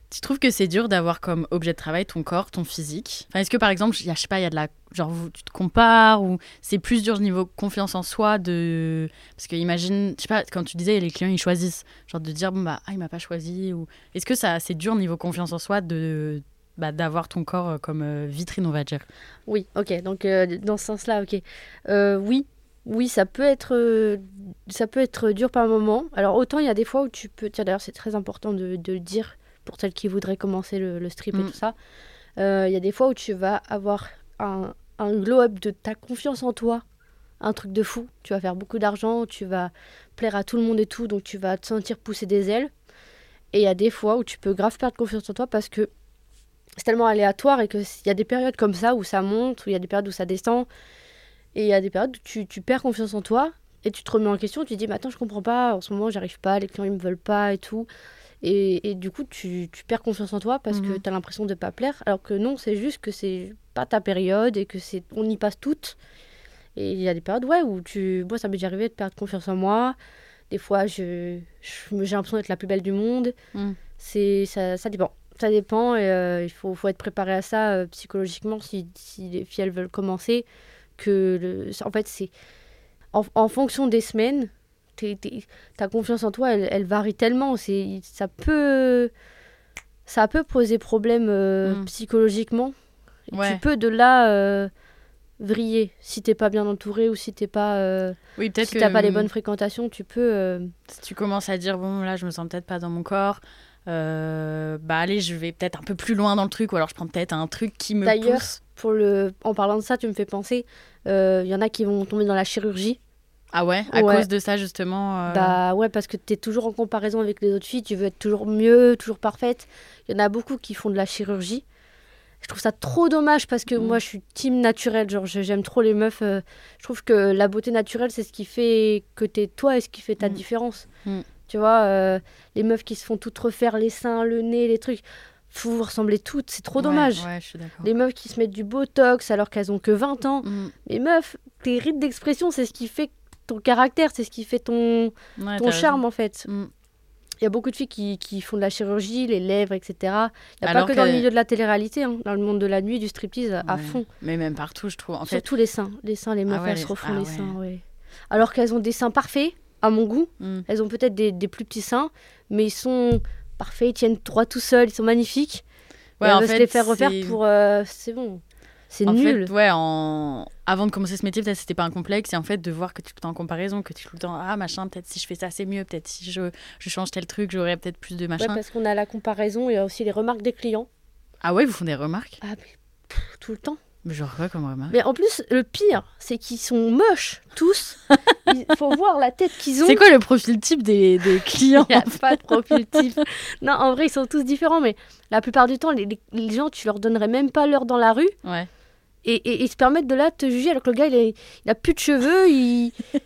Tu trouves que c'est dur d'avoir comme objet de travail ton corps, ton physique? Enfin, Est-ce que par exemple, y a, je sais pas, il y a de la. Genre, tu te compares ou c'est plus dur niveau confiance en soi de. Parce que imagine, je sais pas, quand tu disais les clients ils choisissent, genre de dire, bon bah, ah, il m'a pas choisi ou. Est-ce que ça c'est dur niveau confiance en soi de. Bah, d'avoir ton corps euh, comme euh, vitrine, on va dire. Oui, ok. Donc euh, dans ce sens-là, ok. Oui, oui, ça peut être, ça peut être dur par moment. Alors autant il y a des fois où tu peux, tiens d'ailleurs c'est très important de, de le dire pour celles qui voudraient commencer le, le strip et Mm. tout ça. Euh, Il y a des fois où tu vas avoir un, un glow-up de ta confiance en toi, un truc de fou. Tu vas faire beaucoup d'argent, tu vas plaire à tout le monde et tout, donc tu vas te sentir pousser des ailes. Et il y a des fois où tu peux grave perdre confiance en toi parce que c'est tellement aléatoire et qu'il y a des périodes comme ça où ça monte, où il y a des périodes où ça descend. Et il y a des périodes où tu, tu perds confiance en toi et tu te remets en question. Tu te dis, mais attends, je comprends pas, en ce moment, j'arrive pas, les clients, ils me veulent pas et tout. Et, et du coup, tu, tu perds confiance en toi parce que Mhm. tu as l'impression de pas plaire. Alors que non, c'est juste que c'est pas ta période et que c'est on y passe toutes. Et il y a des périodes, ouais, où tu. Moi, ça m'est déjà arrivé de perdre confiance en moi. Des fois, je, je me- j'ai l'impression d'être la plus belle du monde. Mm. C'est, ça, ça dépend. Ça dépend et euh, il faut, faut être préparé à ça euh, psychologiquement si, si les filles elles veulent commencer. Que le, en fait, c'est en, en fonction des semaines, t'es- t'es- ta confiance en toi, elle, elle varie tellement. C'est, ça peut, ça peut poser problème euh, Mm. psychologiquement. Et Ouais. Tu peux de là vriller si t'es pas bien entouré ou si t'es pas, euh, Oui, peut-être si que t'as pas les bonnes fréquentations, tu peux. euh, si tu commences à dire bon là je me sens peut-être pas dans mon corps euh, bah allez je vais peut-être un peu plus loin dans le truc ou alors je prends peut-être un truc qui me D'ailleurs, pousse pour le, en parlant de ça, tu me fais penser. Il y en a qui vont tomber dans la chirurgie. ah ouais à Ouais. cause de ça justement euh, Bah ouais, parce que tu es toujours en comparaison avec les autres filles, tu veux être toujours mieux, toujours parfaite. Il y en a beaucoup qui font de la chirurgie. Je trouve ça trop dommage parce que Mm. moi je suis team naturel, genre j'aime trop les meufs. euh, je trouve que la beauté naturelle c'est ce qui fait que t'es toi et ce qui fait ta Mm. différence. Mm. Tu vois, euh, les meufs qui se font toutes refaire les seins, le nez, les trucs. Faut vous ressembler toutes, c'est trop ouais, dommage. ouais Les meufs qui se mettent du botox alors qu'elles ont que 20 ans. Mm. Mais meuf, tes rides d'expression c'est ce qui fait ton caractère, c'est ce qui fait ton, Ouais, ton charme en fait. Mm. Il y a beaucoup de filles qui, qui font de la chirurgie, les lèvres, etc. Il n'y a Alors pas que dans le milieu de la télé-réalité, hein, dans le monde de la nuit, du striptease à Ouais. fond. mais même partout je trouve en fait Surtout les seins. Les seins, les meufs, ouais, elles les- se refont ah les ouais. seins, ouais. Alors qu'elles ont des seins parfaits, à mon goût. mm. Elles ont peut-être des, des plus petits seins, mais ils sont parfaits, ils tiennent droit tout seuls, ils sont magnifiques. Ouais, et en fait, les faire refaire pour... euh, c'est bon. C'est nul. fait, ouais, en... avant de commencer ce métier, peut-être c'était pas un complexe. Et en fait, de voir que tu es tout le temps en comparaison, que tu es tout le temps, ah machin, peut-être si je fais ça, c'est mieux. Peut-être si je, je change tel truc, j'aurai peut-être plus de Ouais, machin. parce qu'on a la comparaison, il y a aussi les remarques des clients. Ah ouais, ils vous font des remarques? Ah, mais pff, tout le temps. Mais genre quoi comme remarque Mais en plus, le pire, c'est qu'ils sont moches, tous. Il faut voir la tête qu'ils ont. C'est quoi le profil type des, des clients Il n'y a pas de profil type. Non, en vrai, ils sont tous différents, mais la plupart du temps, les, les- les gens, tu leur donnerais même pas l'heure dans la rue Ouais. et, et- ils se permettent de là te juger alors que le gars, il, est- il a plus de cheveux, il.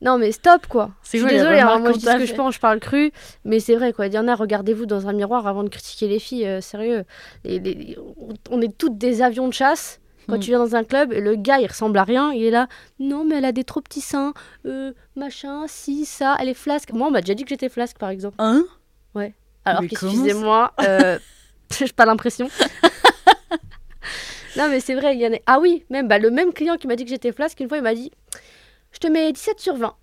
Non, mais stop, quoi. C'est Je suis désolée, hein, moi je dis ce que je pense, je parle cru, mais c'est vrai, quoi. Il y en a, regardez-vous dans un miroir avant de critiquer les filles, euh, sérieux. Les- on est toutes des avions de chasse. Quand Hmm. tu viens dans un club, le gars, il ressemble à rien, il est là, non, mais elle a des trop petits seins, euh, machin, si, ça, elle est flasque. Moi, on m'a déjà dit que j'étais flasque, par exemple. Hein? Alors Mais comment qu'excusez-moi, euh, j'ai pas l'impression. non, mais c'est vrai, il y en a. Ah oui, même bah, le même client qui m'a dit que j'étais flasque, une fois, il m'a dit Je te mets 17 sur 20.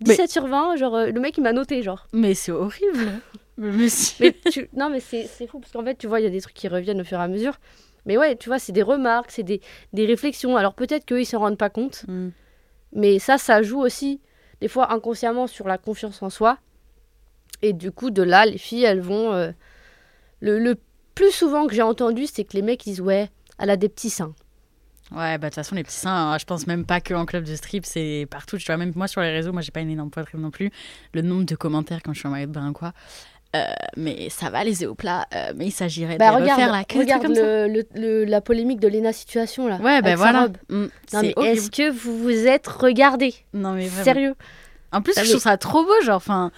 17 sur 20, genre, euh, le mec, il m'a noté, genre. Mais c'est horrible. Mais tu... Non, mais c'est c'est fou, parce qu'en fait, tu vois, il y a des trucs qui reviennent au fur et à mesure. Mais ouais, tu vois, c'est des remarques, c'est des, des réflexions. Alors peut-être qu'eux, ils s'en rendent pas compte. Mm. Mais ça, ça joue aussi, des fois inconsciemment, sur la confiance en soi. Et du coup, de là, les filles, elles vont. euh, Le, le plus souvent que j'ai entendu, c'est que les mecs disent Ouais, elle a des petits seins. Ouais, bah de toute façon, les petits seins, hein, je pense même pas que en club de strip, c'est partout. Tu vois, même moi sur les réseaux, moi j'ai pas une énorme poitrine non plus. Le nombre de commentaires quand je suis en maillot de bain, quoi. Euh, mais ça va les plat, euh, mais il s'agirait Bah, de regarde, refaire la queue, regarde comme ça. le, le- le- la polémique de Lena Situation, là. Ouais, bah sa voilà. Mm, Non, mais est-ce que vous vous êtes regardé Non, mais vraiment. Sérieux En plus, je trouve ça trop beau, genre, enfin,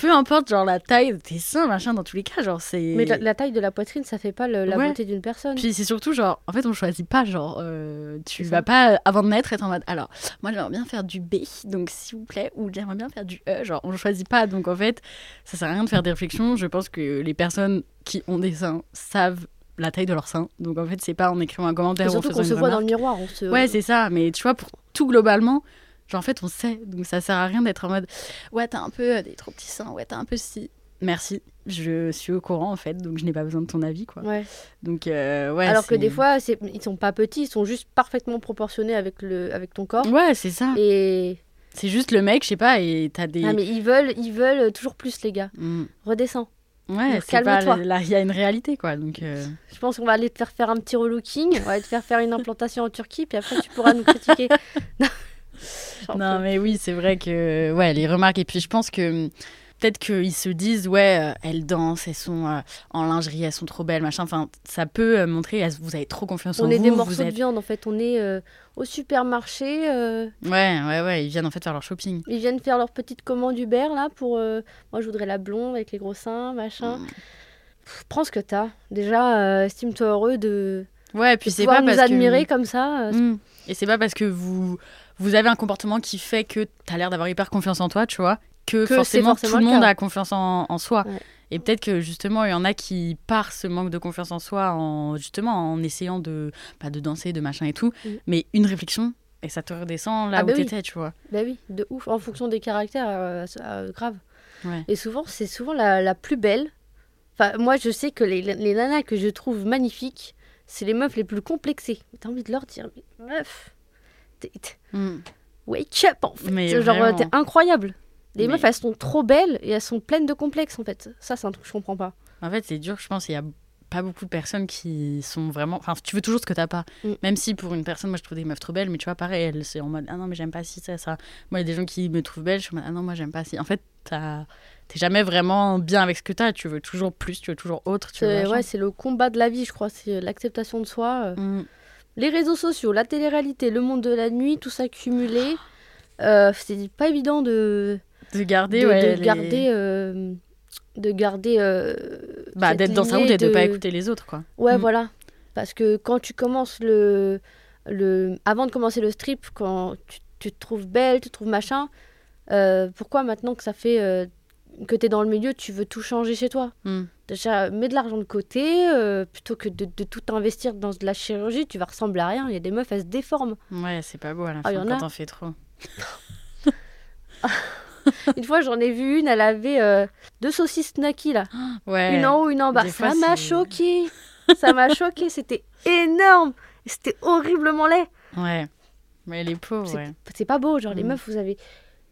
peu importe, genre, la taille de tes seins, machin, dans tous les cas, genre, c'est. Mais la, la taille de la poitrine, ça fait pas le- la Ouais. beauté d'une personne. Puis c'est surtout, genre, en fait, on choisit pas, genre, euh, tu vas ça. pas, avant de naître, être en mode, alors, moi, j'aimerais bien faire du B, donc s'il vous plaît, ou j'aimerais bien faire du E, genre, on choisit pas, donc en fait, ça sert à rien de faire des réflexions. Je pense que les personnes qui ont des seins savent la taille de leurs seins. Donc en fait, c'est pas en écrivant un commentaire Et surtout qu'on se voit dans le miroir. On se... Ouais, c'est ça. Mais tu vois, pour tout globalement, genre en fait, on sait. Donc ça sert à rien d'être en mode ouais, t'as un peu euh, des trop petits seins, ouais, t'as un peu si. Merci, je suis au courant en fait, donc je n'ai pas besoin de ton avis quoi. Ouais. Donc euh, ouais. Alors que des fois, ils sont pas petits, ils sont juste parfaitement proportionnés avec, le... avec ton corps. Ouais, c'est ça. Et C'est juste le mec, je sais pas, et t'as des. ah, mais ils veulent, ils veulent toujours plus, les gars. Mm. Redescends. Ouais, calme-toi. Là, il y a une réalité quoi. Donc. euh, Je pense qu'on va aller te faire faire un petit relooking, on va aller te faire faire une implantation en Turquie, puis après tu pourras nous critiquer. Non, mais oui, c'est vrai que ouais, les remarques. Et puis je pense que hum, peut-être qu'ils se disent ouais, euh, elles dansent, elles sont euh, en lingerie, elles sont trop belles, machin. Enfin, ça peut euh, montrer, vous avez trop confiance en On vous. est des morceaux de êtes- viande en fait, on est euh, au supermarché, euh, Ouais, ouais, ouais. Ils viennent en fait faire leur shopping. ils viennent faire leur petite commande Uber là pour. euh, moi je voudrais la blonde avec les gros seins, machin. Mm. Pff, prends ce que t'as. Déjà, estime-toi heureux de, Ouais, puis de c'est pas nous parce admirer que. comme ça. euh, Mm. Et c'est pas parce que vous vous avez un comportement qui fait que t'as l'air d'avoir hyper confiance en toi, tu vois, que, forcément, forcément tout le monde a confiance en, en soi. Ouais. Et peut-être que justement, il y en a qui, par ce manque de confiance en soi, en, justement en essayant de, pas de danser, de machin et tout, Mm. mais une réflexion, et ça te redescend là Ah où bah oui. t'étais, tu vois. Bah oui, de ouf, en fonction des caractères, euh, euh, grave. Ouais. Et souvent, c'est souvent la, la plus belle. Enfin, moi, je sais que les, les nanas que je trouve magnifiques, c'est les meufs les plus complexées. T'as envie de leur dire, mais meuf. Wake up en fait. Mais Genre, t'es incroyable. Les Mais- meufs, elles sont trop belles et elles sont pleines de complexes en fait. Ça, c'est un truc que je comprends pas. En fait, c'est dur, je pense. Il y a pas beaucoup de personnes qui sont vraiment. Enfin, tu veux toujours ce que t'as pas. Mm. Même si pour une personne, moi, je trouve des meufs trop belles, mais tu vois, pareil, elle, c'est en mode Ah non, mais j'aime pas si, ça, ça. Moi, il y a des gens qui me trouvent belle, je suis en mode Ah non, moi, j'aime pas si. En fait, t'es jamais vraiment bien avec ce que t'as. Tu veux toujours plus, tu veux toujours autre. Tu veux ouais, c'est le combat de la vie, je crois. C'est l'acceptation de soi. euh. Mm. Les réseaux sociaux, la télé-réalité, le monde de la nuit, tout ça cumulé. euh, c'est pas évident de, De garder, de, ouais. de les- garder euh, de garder euh, Bah, cette d'être dans sa route et de pas écouter les autres, quoi. ouais Mm. voilà parce que quand tu commences le le avant de commencer le strip quand tu, tu te trouves belle tu te trouves machin euh, pourquoi maintenant que ça fait que tu es dans le milieu tu veux tout changer chez toi? Mm. Déjà mets de l'argent de côté euh, plutôt que de, de tout investir dans de la chirurgie tu vas ressembler à rien il y a des meufs elles se déforment Ouais, c'est pas beau à la Ah, fin quand a. t'en fais trop. une fois j'en ai vu une elle avait euh, deux saucisses Naki là Ouais. Une en haut, une en bas. Ça m'a choqué. Ça m'a choqué. C'était énorme. C'était horriblement laid. Ouais. Mais les pauvres, C'est ouais. pas beau. Genre, les Mm. meufs, vous avez.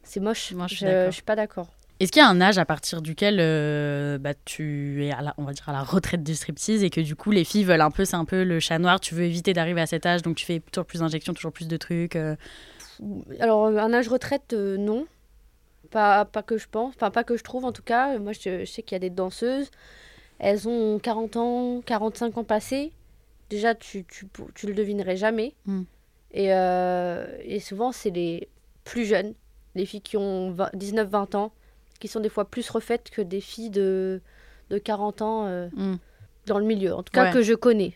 C'est moche. Moi, je je suis pas d'accord. Est-ce qu'il y a un âge à partir duquel euh, bah, tu es, à la, on va dire, à la retraite du striptease et que du coup les filles veulent un peu, c'est un peu le chat noir, tu veux éviter d'arriver à cet âge, donc tu fais toujours plus d'injections, toujours plus de trucs. euh? Alors, euh, un âge retraite, euh, non. Pas, pas que je pense. Enfin, pas que je trouve, en tout cas. Moi, je, je sais qu'il y a des danseuses. Elles ont 40 ans, 45 ans passés. Déjà, tu, tu, tu le devinerais jamais. Mm. Et, et souvent, c'est les plus jeunes, les filles qui ont 19-20 ans, qui sont des fois plus refaites que des filles de, de 40 ans euh, Mm. dans le milieu. En tout cas, Ouais. que je connais.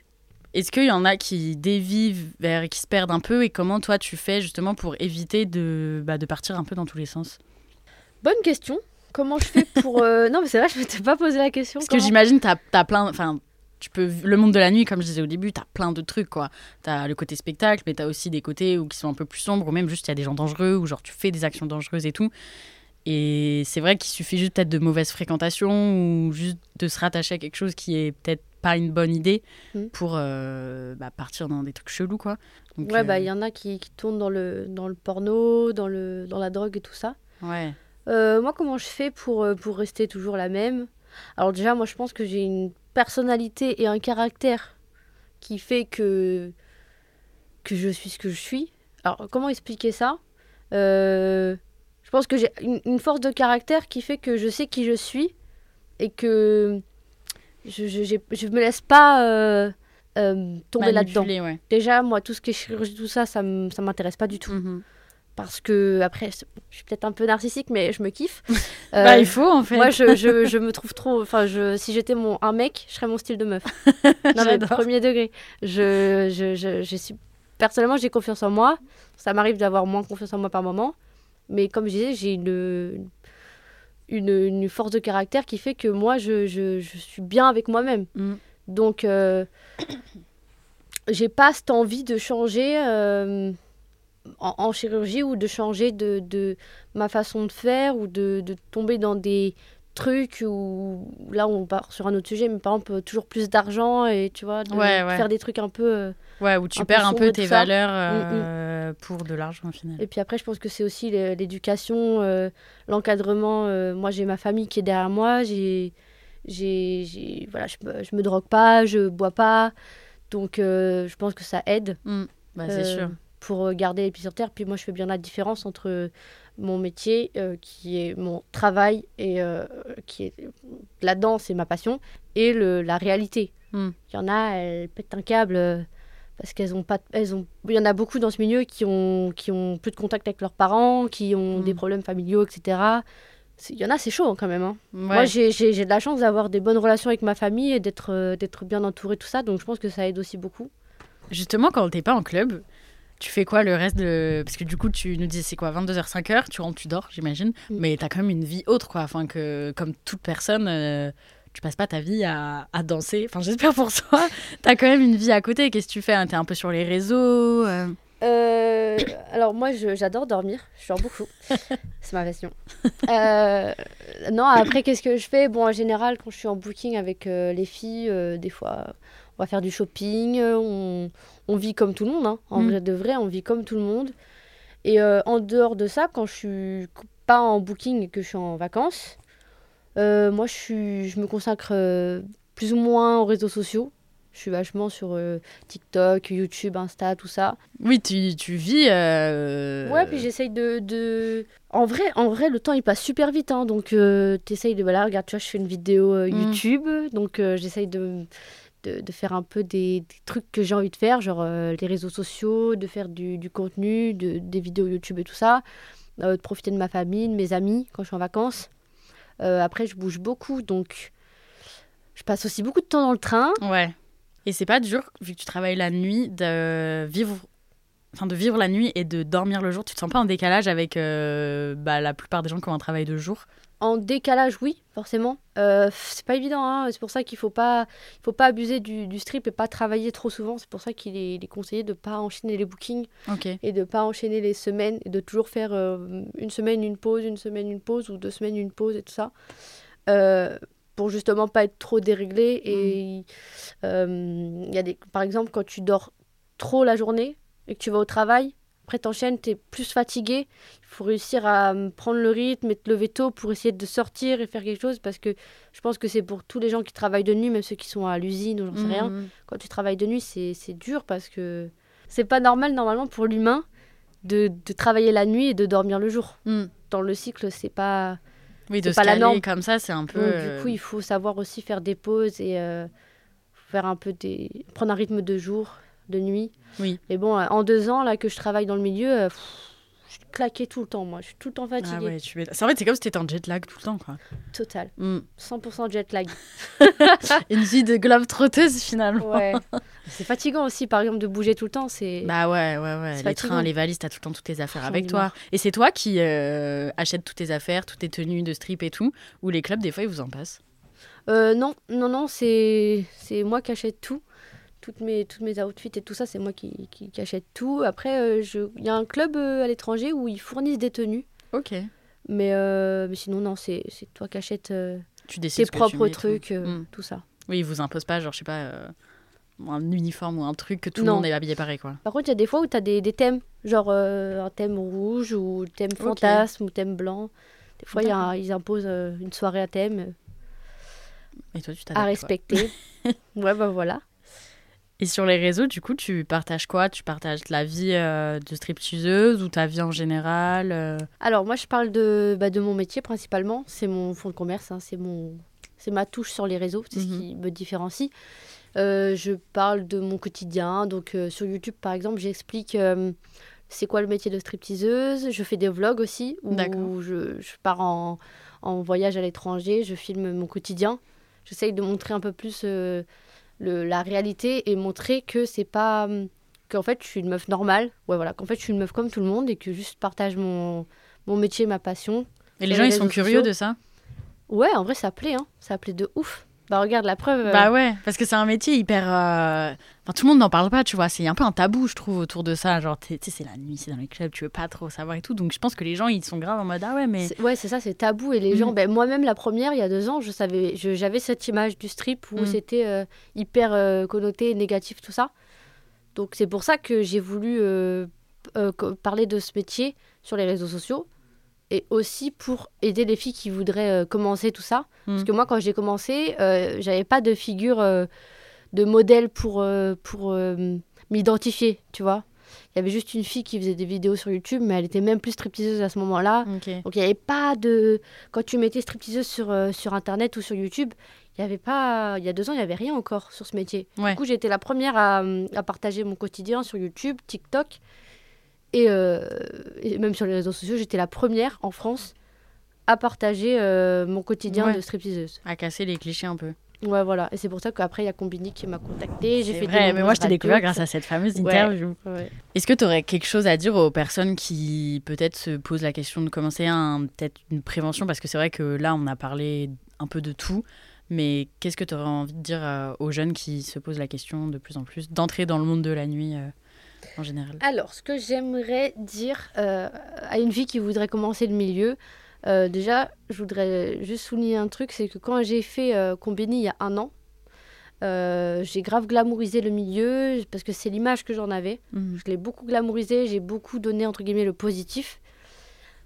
Est-ce qu'il y en a qui dévient vers, qui se perdent un peu et comment toi tu fais justement pour éviter de, bah, de partir un peu dans tous les sens? Bonne question. Comment je fais pour... euh, Non, mais c'est vrai, je ne m'étais pas posé la question. Parce que j'imagine t'as as plein, enfin tu peux le monde de la nuit comme je disais au début, t'as plein de trucs quoi. T'as le côté spectacle, mais t'as aussi des côtés où qui sont un peu plus sombres ou même juste il y a des gens dangereux ou genre tu fais des actions dangereuses et tout. Et c'est vrai qu'il suffit juste peut-être de mauvaise fréquentation ou juste de se rattacher à quelque chose qui est peut-être pas une bonne idée Mm. pour euh, bah, partir dans des trucs chelous quoi. Donc, Ouais, euh, bah il y en a qui, qui tournent dans le, dans le porno, dans, le, dans la drogue et tout ça. ouais. Euh, moi, comment je fais pour, pour rester toujours la même? Alors déjà, moi, je pense que j'ai une personnalité et un caractère qui fait que, que je suis ce que je suis. Alors, comment expliquer ça? Pense que j'ai une, une force de caractère qui fait que je sais qui je suis et que je, je, je me laisse pas euh, euh, tomber là-dedans. Ouais. Déjà, moi, tout ce qui est chirurgie, tout ça, ça ça m'intéresse pas du tout. Mhm. Parce que, après, je je suis peut-être un peu narcissique, mais je me kiffe. Euh, Bah il faut en fait. moi, je, je, je me trouve trop. Enfin, je, si j'étais mon, un mec, je serais mon style de meuf. non, mais premier degré. Je, je, je, je suis... Personnellement, j'ai confiance en moi. Ça m'arrive d'avoir moins confiance en moi par moment. Mais comme je disais, j'ai une, une, une force de caractère qui fait que moi, je, je, je suis bien avec moi-même. Mm. Donc, euh, j'ai pas cette envie de changer euh, en, en chirurgie ou de changer de, de ma façon de faire ou de, de tomber dans des trucs où là on part sur un autre sujet mais par exemple toujours plus d'argent et tu vois de Ouais, ouais. faire des trucs un peu euh, Ouais, où tu perds un peu tes valeurs euh, pour de l'argent au final. Et puis après, je pense que c'est aussi l'é- l'éducation, euh, l'encadrement. euh, moi, j'ai ma famille qui est derrière moi. J'ai, j'ai, voilà, je, me- je me drogue pas, je bois pas. Donc, euh, je pense que ça aide Bah, c'est euh, sûr. pour euh, garder les pieds sur terre. Puis moi, je fais bien la différence entre mon métier, euh, qui est mon travail et euh, qui est la danse et ma passion, et le, la réalité. Mm. Il y en a, elles pètent un câble. euh, parce qu'elles ont pas elles ont il y en a beaucoup dans ce milieu qui ont qui ont plus de contact avec leurs parents qui ont Mm. des problèmes familiaux etc il y en a c'est chaud hein, quand même hein. moi Ouais. j'ai j'ai j'ai de la chance d'avoir des bonnes relations avec ma famille et d'être d'être bien entourée tout ça donc je pense que ça aide aussi beaucoup Justement, quand t'es pas en club, tu fais quoi le reste de. Parce que du coup, tu nous disais c'est quoi 22h, 5h, tu rentres, tu dors, j'imagine. Mm. Mais t'as quand même une vie autre, quoi. Enfin, que comme toute personne, euh, tu passes pas ta vie à, à danser. Enfin, j'espère pour toi. T'as quand même une vie à côté. Qu'est-ce que tu fais hein? T'es un peu sur les réseaux euh, Euh, alors moi je- j'adore dormir, je dors beaucoup, c'est ma passion. Euh, non après qu'est-ce que je fais? Bon en général quand je suis en booking avec euh, les filles, des fois on va faire du shopping, euh, on, on vit comme tout le monde, hein. en Mm. vrai de vrai on vit comme tout le monde. Et euh, en dehors de ça, quand je suis pas en booking et que je suis en vacances, euh, moi je, suis, je me consacre euh, plus ou moins aux réseaux sociaux. Je suis vachement sur TikTok, YouTube, Insta, tout ça. Oui, tu, tu vis. Ouais, puis j'essaye de, de... En vrai, en vrai, le temps, il passe super vite. Hein, donc, euh, t'essayes de... Voilà, regarde, tu vois, je fais une vidéo Mm. YouTube. Donc, j'essaye de, de, faire un peu des, trucs que j'ai envie de faire, genre euh, les réseaux sociaux, de faire du, du contenu, de, des vidéos YouTube et tout ça. euh, de profiter de ma famille, de mes amis quand je suis en vacances. Euh, après, je bouge beaucoup, donc... Je passe aussi beaucoup de temps dans le train. Ouais. Et c'est pas dur, vu que tu travailles la nuit, de vivre, enfin, de vivre la nuit et de dormir le jour. Tu te sens pas en décalage avec euh, bah, la plupart des gens qui ont un travail de jour? En décalage, oui, forcément. Euh, c'est pas évident, hein. c'est pour ça qu'il faut pas, faut pas abuser du, du strip et pas travailler trop souvent. C'est pour ça qu'il est, il est conseillé de pas enchaîner les bookings Ok. et de pas enchaîner les semaines et de toujours faire euh, une semaine une pause, une semaine une pause ou deux semaines une pause et tout ça. Euh, pour justement pas être trop déréglé et euh, il y a des par exemple quand tu dors trop la journée et que tu vas au travail après t'enchaînes t'es plus fatigué il faut réussir à euh, prendre le rythme et te lever tôt pour essayer de sortir et faire quelque chose parce que je pense que c'est pour tous les gens qui travaillent de nuit même ceux qui sont à l'usine ou j'en sais rien Mhm. quand tu travailles de nuit, c'est c'est dur parce que c'est pas normal normalement pour l'humain de, de travailler la nuit et de dormir le jour. Mhm. Dans le cycle, c'est pas. Oui, de pas la norme. comme ça, c'est un peu. Donc, euh, du coup, il faut savoir aussi faire des pauses et euh, faire un peu des. prendre un rythme de jour, de nuit. Oui. Et bon, euh, en deux ans là que je travaille dans le milieu, euh, pff, je suis claquée tout le temps, moi. Je suis tout le temps Ah fatiguée. ouais, tu. C'est- En fait, c'est comme si t'étais en jet lag tout le temps, quoi. Total. Mm. 100% jet lag. Une vie de globe trotteuse, finalement. Ouais. c'est fatigant aussi, par exemple, de bouger tout le temps. C'est. Bah ouais, ouais, ouais. C'est Les fatigant. trains, les valises, t'as tout le temps toutes tes affaires avec toi. marre. Et c'est toi qui euh, achètes toutes tes affaires, toutes tes tenues de strip et tout, ou les clubs, des fois, ils vous en passent? Euh, non, non, non, c'est c'est moi qui achète tout. Toutes mes, toutes mes outfits et tout ça, c'est moi qui, qui, qui achète tout. Après, euh, il y a un club euh, à l'étranger où ils fournissent des tenues. Ok. Mais, euh, mais sinon, non, c'est toi qui achètes euh, Tu tes tu propres trucs, euh, Mm. tout ça. Oui, ils vous imposent pas, genre, je sais pas, un uniforme ou un truc que tout le monde est habillé pareil, quoi. Par contre, il y a des fois où tu as des, des thèmes, genre un thème rouge ou thème fantasme ou thème blanc. Des fois, y a un- ils imposent une soirée à thème Et toi, tu à respecter. ouais, bah voilà. Et sur les réseaux, du coup, tu partages quoi? Tu partages la vie euh, de stripteaseuse ou ta vie en général euh? Alors moi je parle de, bah, de mon métier principalement, c'est mon fonds de commerce, hein, c'est mon c'est ma touche sur les réseaux, c'est Mhm. ce qui me différencie. Euh, je parle de mon quotidien, donc sur YouTube par exemple j'explique c'est quoi le métier de stripteaseuse, je fais des vlogs aussi où je, je pars en, en voyage à l'étranger, je filme mon quotidien, j'essaye de montrer un peu plus le, la réalité et montrer que c'est pas hum, qu'en fait je suis une meuf normale, ouais voilà, qu'en fait je suis une meuf comme tout le monde et que juste partage mon, mon métier, ma passion. Et les gens, les ils sont curieux de ça? Ouais, en vrai, ça plaît, hein. Ça plaît de ouf. Bah, regarde la preuve. euh, Bah ouais, parce que c'est un métier hyper. euh, Enfin, tout le monde n'en parle pas, tu vois. C'est un peu un tabou, je trouve, autour de ça. Genre, tu sais, c'est la nuit, c'est dans les clubs, tu veux pas trop savoir et tout. Donc, je pense que les gens, ils sont graves en mode Ah ouais, mais. Ouais, c'est ça, c'est tabou. Et les Mm. gens, ben, moi-même, la première, il y a deux ans, je savais, j'avais cette image du strip où Mm. c'était euh, hyper connoté, négatif, tout ça. Donc, c'est pour ça que j'ai voulu parler de ce métier sur les réseaux sociaux. Et aussi pour aider les filles qui voudraient euh, commencer tout ça. Parce Mm. que moi, quand j'ai commencé, euh, j'avais pas de figure euh, de modèle pour, euh, pour m'identifier, tu vois. Il y avait juste une fille qui faisait des vidéos sur YouTube, mais elle était même plus stripteaseuse à ce moment-là. Donc il n'y avait pas de... Quand tu mettais stripteaseuse sur, sur Internet ou sur YouTube, il y avait pas... Il y a deux ans, il n'y avait rien encore sur ce métier. Ouais. Du coup, j'ai été la première à, à partager mon quotidien sur YouTube, TikTok. Et, euh, et même sur les réseaux sociaux, j'étais la première en France à partager euh, mon quotidien Ouais. de stripteaseuse. À casser les clichés un peu. Ouais, voilà. Et c'est pour ça qu'après, il y a Combini qui m'a contacté. J'ai fait vrai, des mais moi, je t'ai découvert grâce à cette fameuse interview. Ouais. Est-ce que tu aurais quelque chose à dire aux personnes qui peut-être se posent la question de commencer un, peut-être une prévention? Parce que c'est vrai que là, on a parlé un peu de tout. Mais qu'est-ce que tu aurais envie de dire euh, aux jeunes qui se posent la question de plus en plus d'entrer dans le monde de la nuit euh, en général Alors, ce que j'aimerais dire euh, à une fille qui voudrait commencer le milieu, euh, déjà, je voudrais juste souligner un truc, c'est que quand j'ai fait euh, Combini il y a un an, j'ai grave glamourisé le milieu parce que c'est l'image que j'en avais. Mhm. Je l'ai beaucoup glamourisé, j'ai beaucoup donné entre guillemets le positif.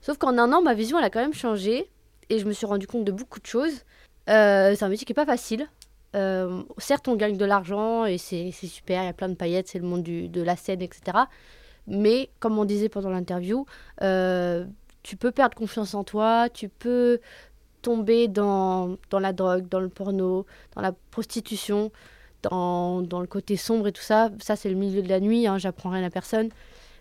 Sauf qu'en un an, ma vision elle a quand même changé et je me suis rendu compte de beaucoup de choses. C'est un métier qui est pas facile. Euh, certes, on gagne de l'argent et c'est super, il y a plein de paillettes, c'est le monde du- de la scène, etc. Mais comme on disait pendant l'interview, euh, tu peux perdre confiance en toi, tu peux tomber dans, dans la drogue, dans le porno, dans la prostitution, dans, dans le côté sombre et tout ça. Ça, c'est le milieu de la nuit, hein, j'apprends rien à personne.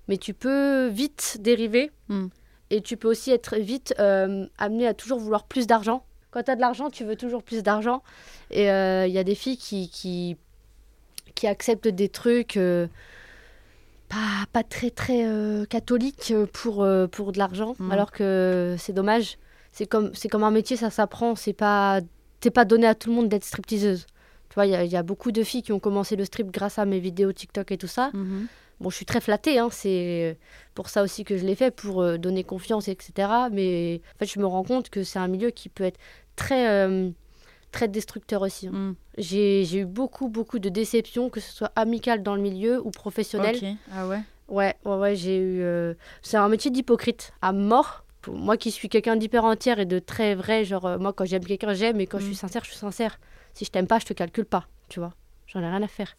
Mais tu peux vite dériver Mm. et tu peux aussi être vite euh, amené à toujours vouloir plus d'argent. Quand tu as de l'argent, tu veux toujours plus d'argent. Et il y a des filles qui, qui, qui acceptent des trucs euh, pas, pas très très euh, catholiques pour, euh, pour de l'argent, Mhm. alors que c'est dommage. C'est comme, c'est comme un métier, ça s'apprend. C'est pas, t'es pas donné à tout le monde d'être stripteaseuse. Tu vois, il y, a- il y a beaucoup de filles qui ont commencé le strip grâce à mes vidéos TikTok et tout ça. Mhm. Bon, je suis très flattée, hein, c'est pour ça aussi que je l'ai fait, pour euh, donner confiance, etc. Mais en fait, je me rends compte que c'est un milieu qui peut être très, euh, très destructeur aussi. hein. Mhm. J'ai eu beaucoup, beaucoup de déceptions, que ce soit amicales dans le milieu ou professionnel. Ok. Ah ouais Ouais, ouais, ouais, j'ai eu. euh, C'est un métier d'hypocrite, à mort. Moi qui suis quelqu'un d'hyper entière et de très vrai, genre, euh, moi quand j'aime quelqu'un, j'aime, et quand je Mm. suis sincère, je suis sincère. Si je t'aime pas, je te calcule pas, tu vois. J'en ai rien à faire.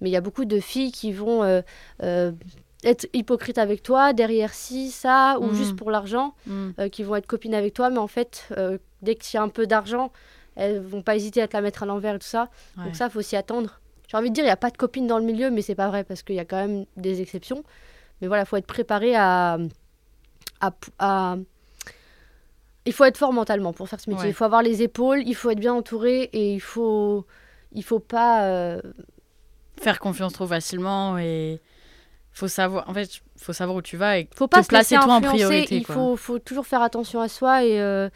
Mais il y a beaucoup de filles qui vont être hypocrites avec toi, derrière ci, ça, ou Mm. juste pour l'argent, euh, qui vont être copines avec toi, mais en fait, euh, dès qu'il y a un peu d'argent, elles vont pas hésiter à te la mettre à l'envers et tout ça. Ouais. Donc ça, faut s'y attendre. J'ai envie de dire, il n'y a pas de copines dans le milieu, mais c'est pas vrai parce qu'il y a quand même des exceptions. Mais voilà, faut être préparé à, à, à- Il faut être fort mentalement pour faire ce métier. Ouais. Il faut avoir les épaules, il faut être bien entouré et il faut, il faut pas. euh, Faire confiance trop facilement et. Faut savoir, en fait, faut savoir où tu vas et faut pas te se placer toi en priorité. il quoi. faut, faut toujours faire attention à soi et euh,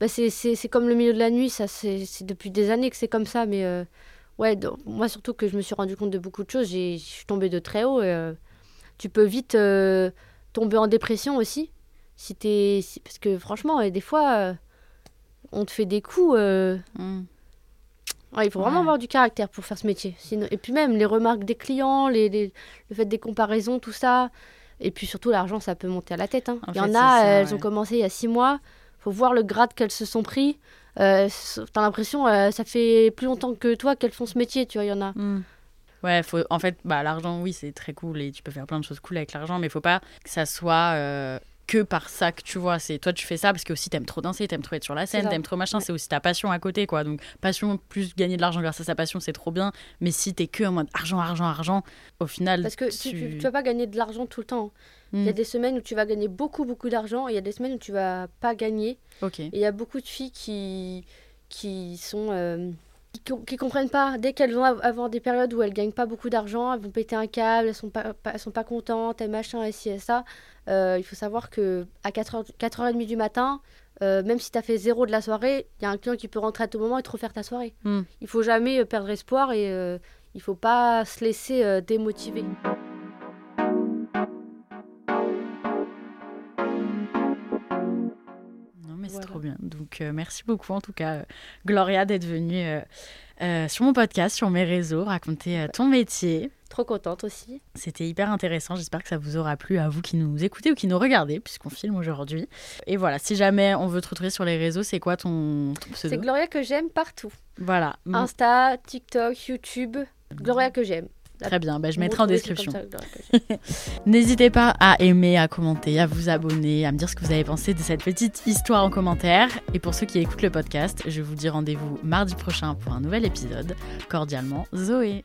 bah, c'est, c'est, c'est comme le milieu de la nuit. Ça, c'est, c'est depuis des années que c'est comme ça. Mais euh, ouais, donc, moi surtout que je me suis rendu compte de beaucoup de choses. Je suis tombée de très haut. Et, euh, tu peux vite euh, tomber en dépression aussi. Si t'es, si- parce que franchement, des fois, on te fait des coups. Ouais, il faut vraiment Ouais. avoir du caractère pour faire ce métier. Sinon... Et puis même les remarques des clients, les, les- le fait des comparaisons, tout ça. Et puis surtout, l'argent, ça peut monter à la tête. hein. En Il y en a, ça, elles ouais. ont commencé il y a six mois. Faut voir le grade qu'elles se sont pris. Euh, T'as l'impression, euh, ça fait plus longtemps que toi qu'elles font ce métier, tu vois, il y en a. Mm. Ouais, faut, en fait, bah, l'argent, oui, c'est très cool et tu peux faire plein de choses cool avec l'argent, mais il faut pas que ça soit euh, que par ça que tu vois. C'est toi, tu fais ça parce que aussi t'aimes trop danser, t'aimes trop être sur la scène, t'aimes trop machin. Ouais. C'est aussi ta passion à côté, quoi. Donc, passion plus gagner de l'argent grâce à sa passion, c'est trop bien. Mais si t'es que en mode argent, argent, argent, au final, Parce que tu, tu, tu vas pas gagner de l'argent tout le temps. Il y a Mm. des semaines où tu vas gagner beaucoup, beaucoup d'argent et il y a des semaines où tu vas pas gagner. Ok. Et il y a beaucoup de filles qui, qui sont. euh, qui, com- qui comprennent pas. Dès qu'elles vont av- avoir des périodes où elles gagnent pas beaucoup d'argent, elles vont péter un câble, elles sont pas, pas- elles sont pas contentes, elles machin, et ci et ça. Euh, il faut savoir que à 4h, 4h30 du matin, euh, même si tu as fait zéro de la soirée, il y a un client qui peut rentrer à tout moment et te refaire ta soirée. Hmm. Il faut jamais euh, perdre espoir et euh, il faut pas se laisser euh, démotiver. Non, mais c'est Voilà. trop bien. Donc, merci beaucoup, en tout cas, Gloria, d'être venue sur mon podcast, sur mes réseaux, raconter ton métier. Trop contente aussi. C'était hyper intéressant. J'espère que ça vous aura plu à vous qui nous écoutez ou qui nous regardez, puisqu'on filme aujourd'hui. Et voilà, si jamais on veut te retrouver sur les réseaux, c'est quoi ton, ton C'est pseudo Gloria que j'aime partout. Voilà. Insta, TikTok, YouTube. Gloria que j'aime. Très bien, bah, je mettrai en description. N'hésitez pas à aimer, à commenter, à vous abonner, à me dire ce que vous avez pensé de cette petite histoire en commentaire. Et pour ceux qui écoutent le podcast, je vous dis rendez-vous mardi prochain pour un nouvel épisode. Cordialement, Zoé.